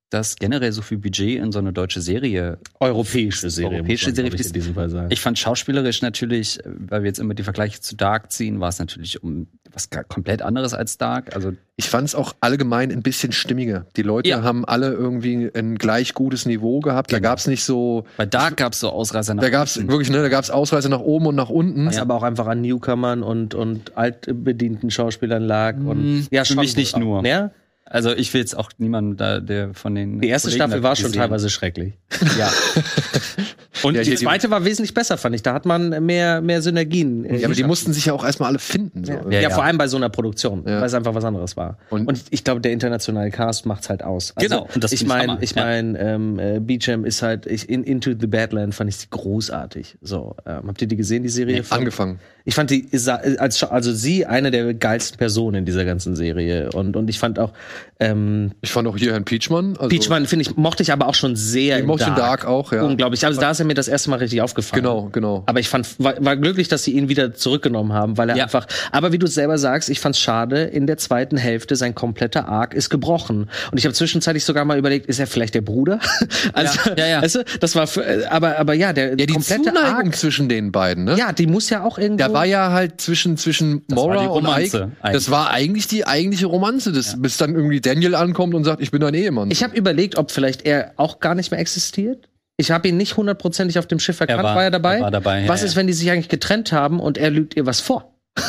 dass generell so viel Budget in so eine deutsche Serie. Europäische Serie. Europäische Serie ich, in diesem Fall sagen. Ich fand schauspielerisch natürlich, äh, weil wir jetzt immer die Vergleiche zu Dark ziehen, war es natürlich um was komplett anderes als Dark. Also Ich fand es auch allgemein ein bisschen stimmiger. Die Leute Ja. haben alle irgendwie ein gleich gutes Niveau gehabt. Da Genau. gab's nicht so, bei Dark gab es so Ausreißer nach da gab's unten. wirklich, ne, da gab's Ausreißer nach oben und nach unten. Was aber auch einfach an Newcomern und, und altbedienten Schauspielern lag. Und, Mm, für mich nicht nur. Ja? Also ich will jetzt auch niemanden da, der von den. Die erste Kollegen Staffel war schon gesehen. teilweise schrecklich. Ja. Und Ja, die zweite war wesentlich besser, fand ich. Da hat man mehr, mehr Synergien. in Ja, aber die mussten sich ja auch erstmal alle finden. So. Ja, Ja, ja, vor allem bei so einer Produktion, Ja. weil es einfach was anderes war. Und- Und, ich glaube, der internationale Cast macht's halt aus. Genau, und das ich meine, ich ja. meine, ähm, äh, Beecham ist halt ich, in Into the Badland fand ich sie großartig. So, ähm, habt ihr die gesehen, die Serie? Von- Angefangen. Ich fand die also sie eine der geilsten Personen in dieser ganzen Serie und und ich fand auch ähm, Ich fand auch hier Herrn Peachman. Also, Peachman finde ich mochte ich aber auch schon sehr Ich mochte Dark auch, ja. unglaublich. Also da ist er mir das erste Mal richtig aufgefallen. Genau, genau. Aber ich fand, war, war glücklich, dass sie ihn wieder zurückgenommen haben, weil er Ja. einfach, aber wie du selber sagst, ich fand's schade, in der zweiten Hälfte sein kompletter Arc ist gebrochen. Und ich habe zwischenzeitlich sogar mal überlegt, ist er vielleicht der Bruder? also, Ja, ja, ja. Weißt du, das war, für, äh, aber, aber ja, der ja, die komplette Zuneigung Arc, zwischen den beiden, ne? ja, die muss ja auch irgendwo. Da war ja halt zwischen, zwischen Das war Mora und Ike, eigentlich. das war eigentlich die eigentliche Romanze, das, bis dann irgendwie Daniel ankommt und sagt, ich bin dein Ehemann. ich habe überlegt, ob vielleicht er auch gar nicht mehr existiert. Ich habe ihn nicht hundertprozentig auf dem Schiff erkannt. war- war, er dabei? er war dabei, ja, Was ja. ist, wenn die sich eigentlich getrennt haben und er lügt ihr was vor?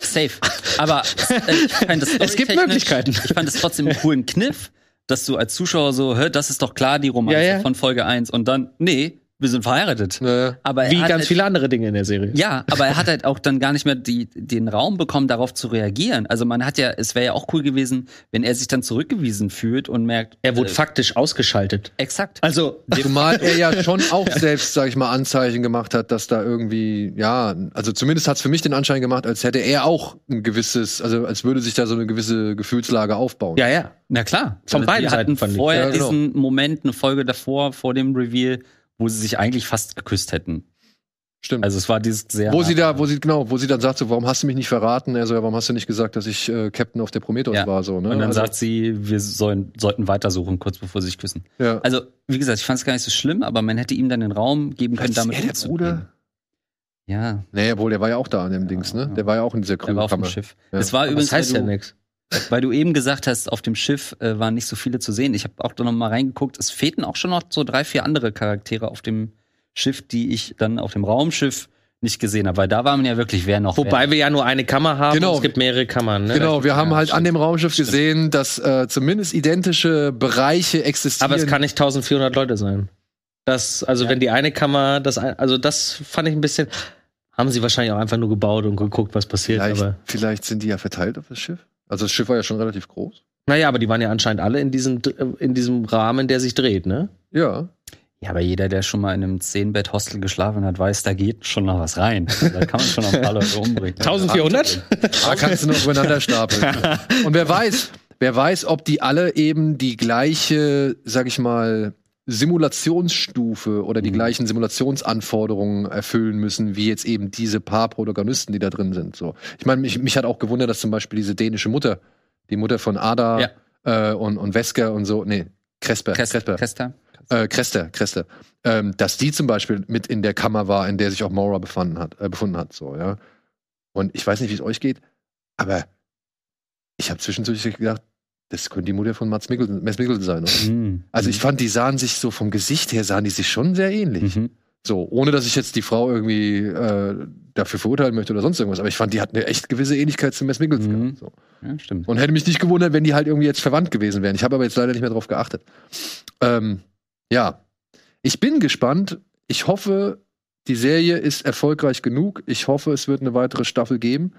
Safe. Aber äh, ich fand das Es gibt Möglichkeiten. Ich fand es trotzdem einen coolen Kniff, dass du als Zuschauer so, hör, das ist doch klar die Romanze Ja, ja. von Folge 1 und dann, nee, wir sind verheiratet. Ne. Aber er Wie hat ganz halt, viele andere Dinge in der Serie. Ja, aber er hat halt auch dann gar nicht mehr die, den Raum bekommen, darauf zu reagieren. Also man hat ja, es wäre ja auch cool gewesen, wenn er sich dann zurückgewiesen fühlt und merkt, Er wurde äh, faktisch ausgeschaltet. exakt. Also, Zumal er ja schon auch selbst, sag ich mal, Anzeichen gemacht hat, dass da irgendwie, ja, also zumindest hat's für mich den Anschein gemacht, als hätte er auch ein gewisses, also als würde sich da so eine gewisse Gefühlslage aufbauen. ja, ja. Na klar. Von Also, beiden wir Seiten vorher Ja, genau. diesen Moment, eine Folge davor, vor dem Reveal, wo sie sich eigentlich fast geküsst hätten. Stimmt. Also es war dieses sehr. wo sie da, wo sie, genau, wo sie dann sagt so, warum hast du mich nicht verraten? Er so, ja, warum hast du nicht gesagt, dass ich äh, Captain auf der Prometheus Ja. war, so, ne? Und dann also, sagt sie, wir sollen, sollten weitersuchen, kurz bevor sie sich küssen. ja. Also, wie gesagt, ich fand es gar nicht so schlimm, aber man hätte ihm dann den Raum geben können, Ist damit er der. Bruder? Ja, Nee, obwohl, der war ja auch da an dem Dings, ne? Der war ja auch in dieser der war auf dem. Schiff. Ja. Das war Aber übrigens, das heißt ja nichts. Weil du eben gesagt hast, auf dem Schiff äh, waren nicht so viele zu sehen. Ich habe auch da noch mal reingeguckt. Es fehlten auch schon noch so drei, vier andere Charaktere auf dem Schiff, die ich dann auf dem Raumschiff nicht gesehen habe, weil da war man ja wirklich, wer noch Wobei wer. wir ja nur eine Kammer haben. Genau. und Es gibt mehrere Kammern. Ne? Genau, wir haben Ja, halt an stimmt. dem Raumschiff gesehen, dass äh, zumindest identische Bereiche existieren. Aber es kann nicht 1400 Leute sein. Das, also Ja. wenn die eine Kammer, das, also das fand ich ein bisschen. Haben sie wahrscheinlich auch einfach nur gebaut und geguckt, was passiert. vielleicht, Aber vielleicht sind die ja verteilt auf das Schiff. Also das Schiff war ja schon relativ groß. naja, aber die waren ja anscheinend alle in diesem in diesem Rahmen, der sich dreht, ne? Ja. Ja, aber jeder, der schon mal in einem 10-Bett-Hostel geschlafen hat, weiß, da geht schon noch was rein. Da kann man schon noch ein paar Leute umbringen. 1400? Da kannst du noch übereinander stapeln. Und wer weiß, wer weiß, ob die alle eben die gleiche, sag ich mal, Simulationsstufe oder die Mhm. gleichen Simulationsanforderungen erfüllen müssen, wie jetzt eben diese paar Protagonisten, die da drin sind. So. Ich meine, mich, mich hat auch gewundert, dass zum Beispiel diese dänische Mutter, die Mutter von Ada Ja. äh, und, und Wesker und so, nee, Cresper, Krest, Cresper, Krester? äh, Krester, Krester, ähm, dass die zum Beispiel mit in der Kammer war, in der sich auch Maura befanden hat, äh, befunden hat, so, ja. Und ich weiß nicht, wie es euch geht, aber ich habe zwischendurch gedacht, das könnte die Mutter von Mats Mikkelsen, Mats Mikkelsen sein. Mhm. Also ich fand, die sahen sich so vom Gesicht her, sahen die sich schon sehr ähnlich. Mhm. So, ohne dass ich jetzt die Frau irgendwie äh, dafür verurteilen möchte oder sonst irgendwas. Aber ich fand, die hat eine echt gewisse Ähnlichkeit zu Mats Mikkelsen. Mhm. gehabt, So. Ja, stimmt. Und hätte mich nicht gewundert, wenn die halt irgendwie jetzt verwandt gewesen wären. Ich habe aber jetzt leider nicht mehr drauf geachtet. Ähm, ja, ich bin gespannt. Ich hoffe, die Serie ist erfolgreich genug. Ich hoffe, es wird eine weitere Staffel geben,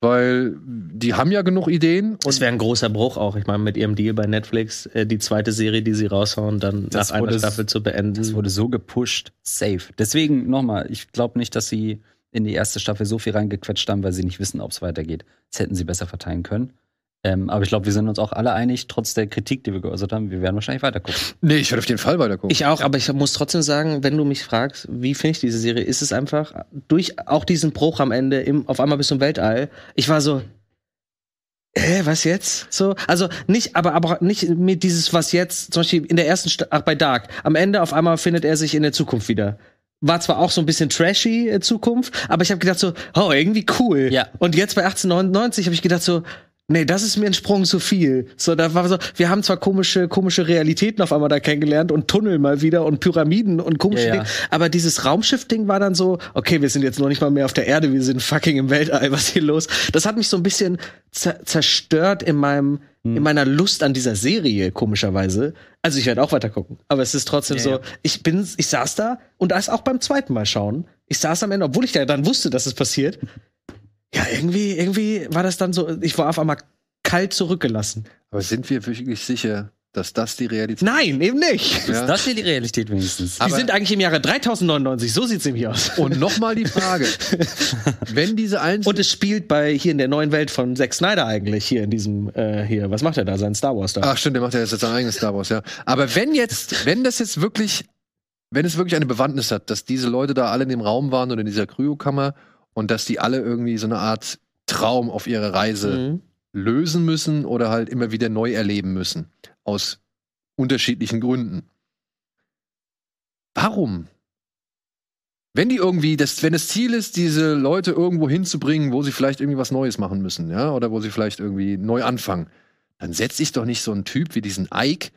weil die haben ja genug Ideen. Das Und wäre ein großer Bruch auch. Ich meine, mit ihrem Deal bei Netflix, äh, die zweite Serie, die sie raushauen, dann Das nach einer Staffel zu beenden. Das wurde so gepusht, safe. Deswegen nochmal, ich glaube nicht, dass sie in die erste Staffel so viel reingequetscht haben, weil sie nicht wissen, ob es weitergeht. Das hätten sie besser verteilen können. Ähm, aber ich glaube, wir sind uns auch alle einig, trotz der Kritik, die wir geäußert haben, wir werden wahrscheinlich weiter gucken. nee, ich werde auf jeden Fall weitergucken. Ich auch, aber ich muss trotzdem sagen, wenn du mich fragst, wie finde ich diese Serie, ist es einfach durch auch diesen Bruch am Ende, im, auf einmal bis zum Weltall. Ich war so, hä, was jetzt? So, also nicht, aber aber nicht mit dieses was jetzt. Zum Beispiel in der ersten, Sta ach bei Dark. Am Ende auf einmal findet er sich in der Zukunft wieder. War zwar auch so ein bisschen trashy äh, Zukunft, aber ich habe gedacht so, oh irgendwie cool. Ja. Und jetzt bei 1899 habe ich gedacht so. Nee, das ist mir ein Sprung zu viel. So, da war so, wir haben zwar komische, komische Realitäten auf einmal da kennengelernt und Tunnel mal wieder und Pyramiden und komische Ja, ja. Dinge. Aber dieses Raumschiff-Ding war dann so, okay, wir sind jetzt noch nicht mal mehr auf der Erde, wir sind fucking im Weltall, was ist hier los? Das hat mich so ein bisschen zer zerstört in meinem Hm. in meiner Lust an dieser Serie, komischerweise. Also ich werde auch weiter gucken. Aber es ist trotzdem Ja, so, ich bin, ich saß da und das auch beim zweiten Mal schauen. Ich saß am Ende, obwohl ich ja dann wusste, dass es passiert. Ja, irgendwie, irgendwie war das dann so, ich war auf einmal kalt zurückgelassen. Aber sind wir wirklich sicher, dass das die Realität Nein, eben nicht. Ja. Ist das hier die Realität wenigstens? Die sind eigentlich im Jahre 3099, so sieht's nämlich aus. Und nochmal die Frage, wenn diese einzelnen Und es spielt bei hier in der neuen Welt von Zack Snyder eigentlich hier in diesem äh, hier, was macht er da, sein Star Wars da? Ach stimmt, der macht ja jetzt sein eigenes Star Wars, ja. Aber wenn jetzt, wenn das jetzt wirklich, wenn es wirklich eine Bewandtnis hat, dass diese Leute da alle in dem Raum waren oder in dieser Kryokammer und dass die alle irgendwie so eine Art Traum auf ihre Reise Mhm. lösen müssen oder halt immer wieder neu erleben müssen. Aus unterschiedlichen Gründen. Warum? Wenn die irgendwie, das, wenn das Ziel ist, diese Leute irgendwo hinzubringen, wo sie vielleicht irgendwie was Neues machen müssen, ja, oder wo sie vielleicht irgendwie neu anfangen, dann setze ich doch nicht so einen Typ wie diesen Ike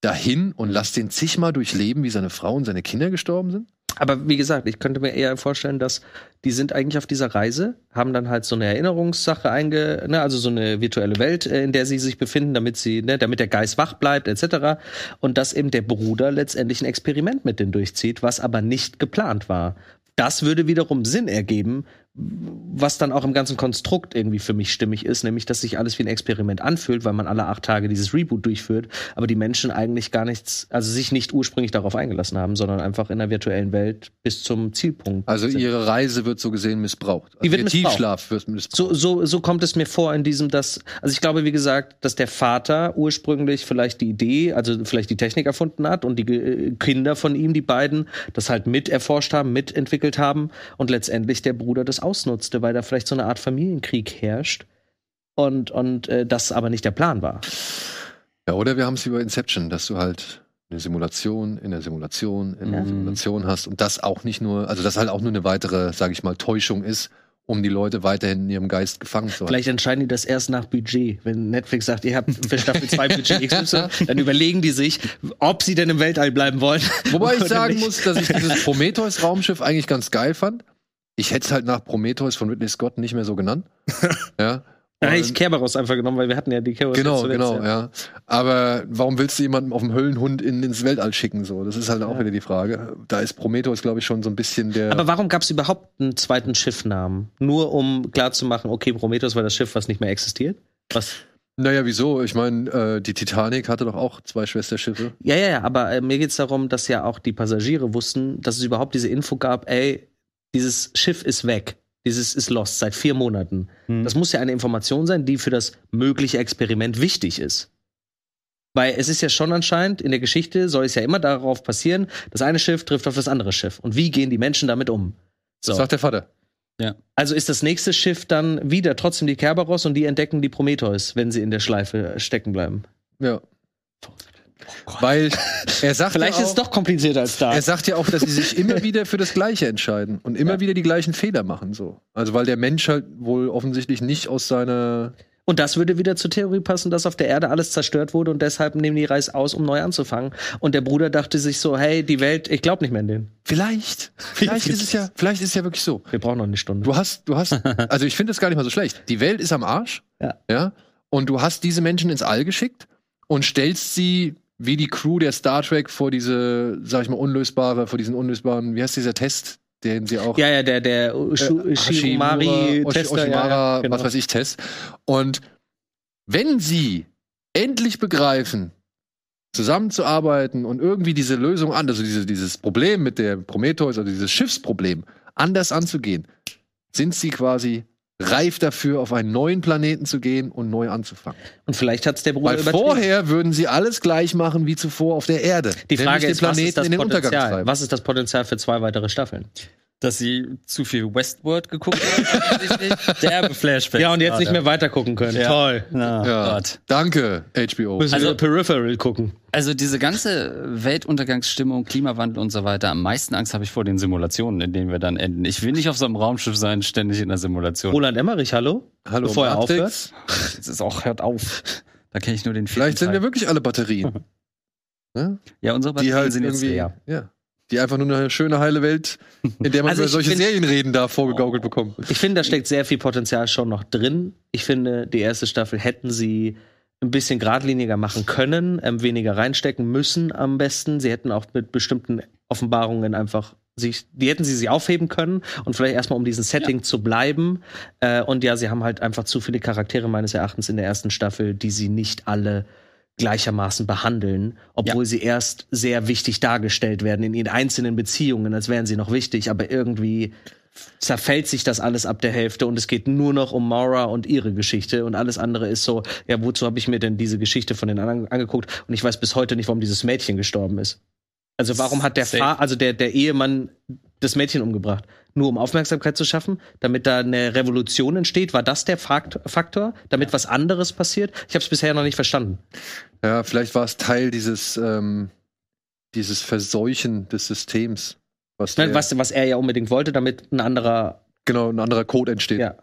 dahin und lass den zigmal durchleben, wie seine Frau und seine Kinder gestorben sind. Aber wie gesagt, ich könnte mir eher vorstellen, dass die sind eigentlich auf dieser Reise, haben dann halt so eine Erinnerungssache einge, ne, also so eine virtuelle Welt, äh, in der sie sich befinden, damit sie, ne, damit der Geist wach bleibt, etc. Und dass eben der Bruder letztendlich ein Experiment mit denen durchzieht, was aber nicht geplant war. Das würde wiederum Sinn ergeben, was dann auch im ganzen Konstrukt irgendwie für mich stimmig ist, nämlich dass sich alles wie ein Experiment anfühlt, weil man alle acht Tage dieses Reboot durchführt, aber die Menschen eigentlich gar nichts, also sich nicht ursprünglich darauf eingelassen haben, sondern einfach in der virtuellen Welt bis zum Zielpunkt. Also sind. ihre Reise wird so gesehen missbraucht. Also Die wird ihr missbraucht. Tiefschlaf wird missbraucht. so, so, so kommt es mir vor in diesem, dass, also ich glaube, wie gesagt, dass der Vater ursprünglich vielleicht die Idee, also vielleicht die Technik erfunden hat und die äh, Kinder von ihm, die beiden, das halt mit erforscht haben, mitentwickelt haben und letztendlich der Bruder das ausnutzte, weil da vielleicht so eine Art Familienkrieg herrscht und, und äh, das aber nicht der Plan war. Ja, oder wir haben es wie bei Inception, dass du halt eine Simulation in der Simulation in der Ja. Simulation hast und das auch nicht nur, also das halt auch nur eine weitere, sage ich mal, Täuschung ist, um die Leute weiterhin in ihrem Geist gefangen zu halten. Vielleicht entscheiden die das erst nach Budget. Wenn Netflix sagt, ihr habt für Staffel 2 Budget XY, dann überlegen die sich, ob sie denn im Weltall bleiben wollen. Wobei ich sagen nicht. muss, dass ich dieses Prometheus-Raumschiff eigentlich ganz geil fand. Ich hätte es halt nach Prometheus von Ridley Scott nicht mehr so genannt. ja. Da hätte ich Kerberos einfach genommen, weil wir hatten ja die Kerberos Genau, zuletzt, genau, ja. Aber warum willst du jemanden auf dem Höllenhund in, ins Weltall schicken? So, das ist halt auch wieder die Frage. Da ist Prometheus, glaube ich, schon so ein bisschen der. Aber warum gab es überhaupt einen zweiten Schiffnamen? Nur um klarzumachen, okay, Prometheus war das Schiff, was nicht mehr existiert? Was? naja, wieso? Ich meine, äh, die Titanic hatte doch auch zwei Schwesterschiffe. Ja, ja, ja, aber äh, mir geht's darum, dass ja auch die Passagiere wussten, dass es überhaupt diese Info gab, ey, dieses Schiff ist weg. Dieses ist lost seit vier Monaten. Hm. Das muss ja eine Information sein, die für das mögliche Experiment wichtig ist. Weil es ist ja schon anscheinend, in der Geschichte soll es ja immer darauf passieren, das eine Schiff trifft auf das andere Schiff. Und wie gehen die Menschen damit um? So. Das sagt der Vater. Also ist das nächste Schiff dann wieder trotzdem die Kerberos und die entdecken die Prometheus, wenn sie in der Schleife stecken bleiben. Ja. Weil er sagt Vielleicht ja ist auch, es doch komplizierter als da. Er sagt ja auch, dass sie sich immer wieder für das Gleiche entscheiden und immer wieder die gleichen Fehler machen. So. Also weil der Mensch halt wohl offensichtlich nicht aus seiner. Und das würde wieder zur Theorie passen, dass auf der Erde alles zerstört wurde und deshalb nehmen die Reis aus, um neu anzufangen. Und der Bruder dachte sich so, hey, die Welt, ich glaube nicht mehr an den. Vielleicht. Vielleicht ist es ja, vielleicht ist es ja wirklich so. Wir brauchen noch eine Stunde. Du hast, du hast, also ich finde das gar nicht mal so schlecht. Die Welt ist am Arsch. Ja. Ja. Und du hast diese Menschen ins All geschickt und stellst sie wie die Crew der Star Trek vor diese, sag ich mal, unlösbare, vor diesen unlösbaren, wie heißt dieser Test, den sie auch Ja, ja, der, der Shu äh, Tester, ja, ja, genau. was weiß ich, Test. Und wenn sie endlich begreifen, zusammenzuarbeiten und irgendwie diese Lösung an, also diese, dieses Problem mit der Prometheus, also dieses Schiffsproblem, anders anzugehen, sind sie quasi reif dafür, auf einen neuen Planeten zu gehen und neu anzufangen. Und vielleicht hat's der Bruder Weil übertrieben. vorher würden sie alles gleich machen wie zuvor auf der Erde. Die Frage ist, was ist das in den Untergang Potenzial? Was ist das Potenzial für zwei weitere Staffeln? Dass sie zu viel Westworld geguckt haben. offensichtlich. Derbe Flashback. Ja, und jetzt nicht gerade. mehr weiter gucken können. Ja. Toll. Na, Ja. Gott. Danke, HBO. Müssen Also- wir Peripheral gucken. Also diese ganze Weltuntergangsstimmung, Klimawandel und so weiter, am meisten Angst habe ich vor den Simulationen, in denen wir dann enden. Ich will nicht auf so einem Raumschiff sein, ständig in der Simulation. Roland Emmerich, hallo? Hallo, Bevor er Matrix. Jetzt ist auch, hört auf. Da kenne ich nur den Vielleicht sind Teil. wir wirklich alle Batterien. ne? Ja, unsere die Batterien halt sind jetzt leer. ja, die einfach nur eine schöne heile Welt, in der man Also über solche find- Serien reden darf, vorgegaukelt bekommen. Ich finde, da steckt sehr viel Potenzial schon noch drin. Ich finde, die erste Staffel hätten sie ein bisschen geradliniger machen können, ähm, weniger reinstecken müssen am besten. Sie hätten auch mit bestimmten Offenbarungen einfach sich, die hätten sie sich aufheben können und vielleicht erstmal um diesen Setting ja. zu bleiben. Äh, und ja, sie haben halt einfach zu viele Charaktere meines Erachtens in der ersten Staffel, die sie nicht alle gleichermaßen behandeln, obwohl ja. sie erst sehr wichtig dargestellt werden in ihren einzelnen Beziehungen, als wären sie noch wichtig, aber irgendwie zerfällt sich das alles ab der Hälfte und es geht nur noch um Maura und ihre Geschichte und alles andere ist so, ja, wozu habe ich mir denn diese Geschichte von den anderen angeguckt und ich weiß bis heute nicht, warum dieses Mädchen gestorben ist. Also warum hat der Fa also der, der Ehemann das Mädchen umgebracht? Nur um Aufmerksamkeit zu schaffen, damit da eine Revolution entsteht? War das der Faktor, damit was anderes passiert? Ich habe es bisher noch nicht verstanden. Ja, vielleicht war es Teil dieses, ähm, dieses Verseuchen des Systems. Was, was, was er ja unbedingt wollte, damit ein anderer Genau, ein anderer Code entsteht. Ja.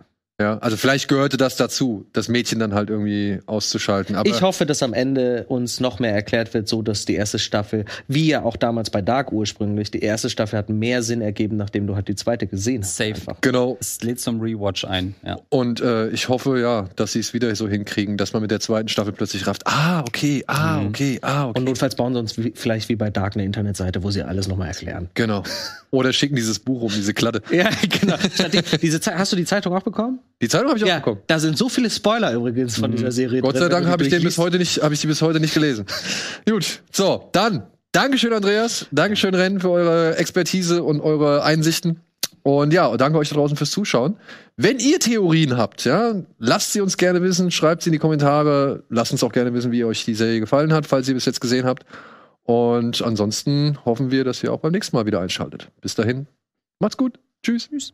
Ja, also vielleicht gehörte das dazu, das Mädchen dann halt irgendwie auszuschalten. Aber ich hoffe, dass am Ende uns noch mehr erklärt wird, so dass die erste Staffel, wie ja auch damals bei Dark ursprünglich, die erste Staffel hat mehr Sinn ergeben, nachdem du halt die zweite gesehen hast. Safe. Einfach. Genau. Es lädt zum Rewatch ein. Ja. Und äh, ich hoffe ja, dass sie es wieder so hinkriegen, dass man mit der zweiten Staffel plötzlich rafft. Ah, okay, ah, mhm. okay, ah, okay. Und notfalls bauen sie uns wie, vielleicht wie bei Dark eine Internetseite, wo sie alles nochmal erklären. Genau. Oder schicken dieses Buch um, diese Klatte. ja, genau. diese hast du die Zeitung auch bekommen? Die Zeitung habe ich ja, auch bekommen. Da sind so viele Spoiler übrigens von mhm. dieser Serie. Gott sei Dank habe ich den bis heute nicht, habe ich die bis heute nicht gelesen. Gut, so dann. Dankeschön, Andreas. Dankeschön, Rennen, für eure Expertise und eure Einsichten. Und ja, danke euch da draußen fürs Zuschauen. Wenn ihr Theorien habt, ja, lasst sie uns gerne wissen, schreibt sie in die Kommentare, lasst uns auch gerne wissen, wie euch die Serie gefallen hat, falls ihr bis jetzt gesehen habt. Und ansonsten hoffen wir, dass ihr auch beim nächsten Mal wieder einschaltet. Bis dahin, macht's gut. Tschüss. Tschüss.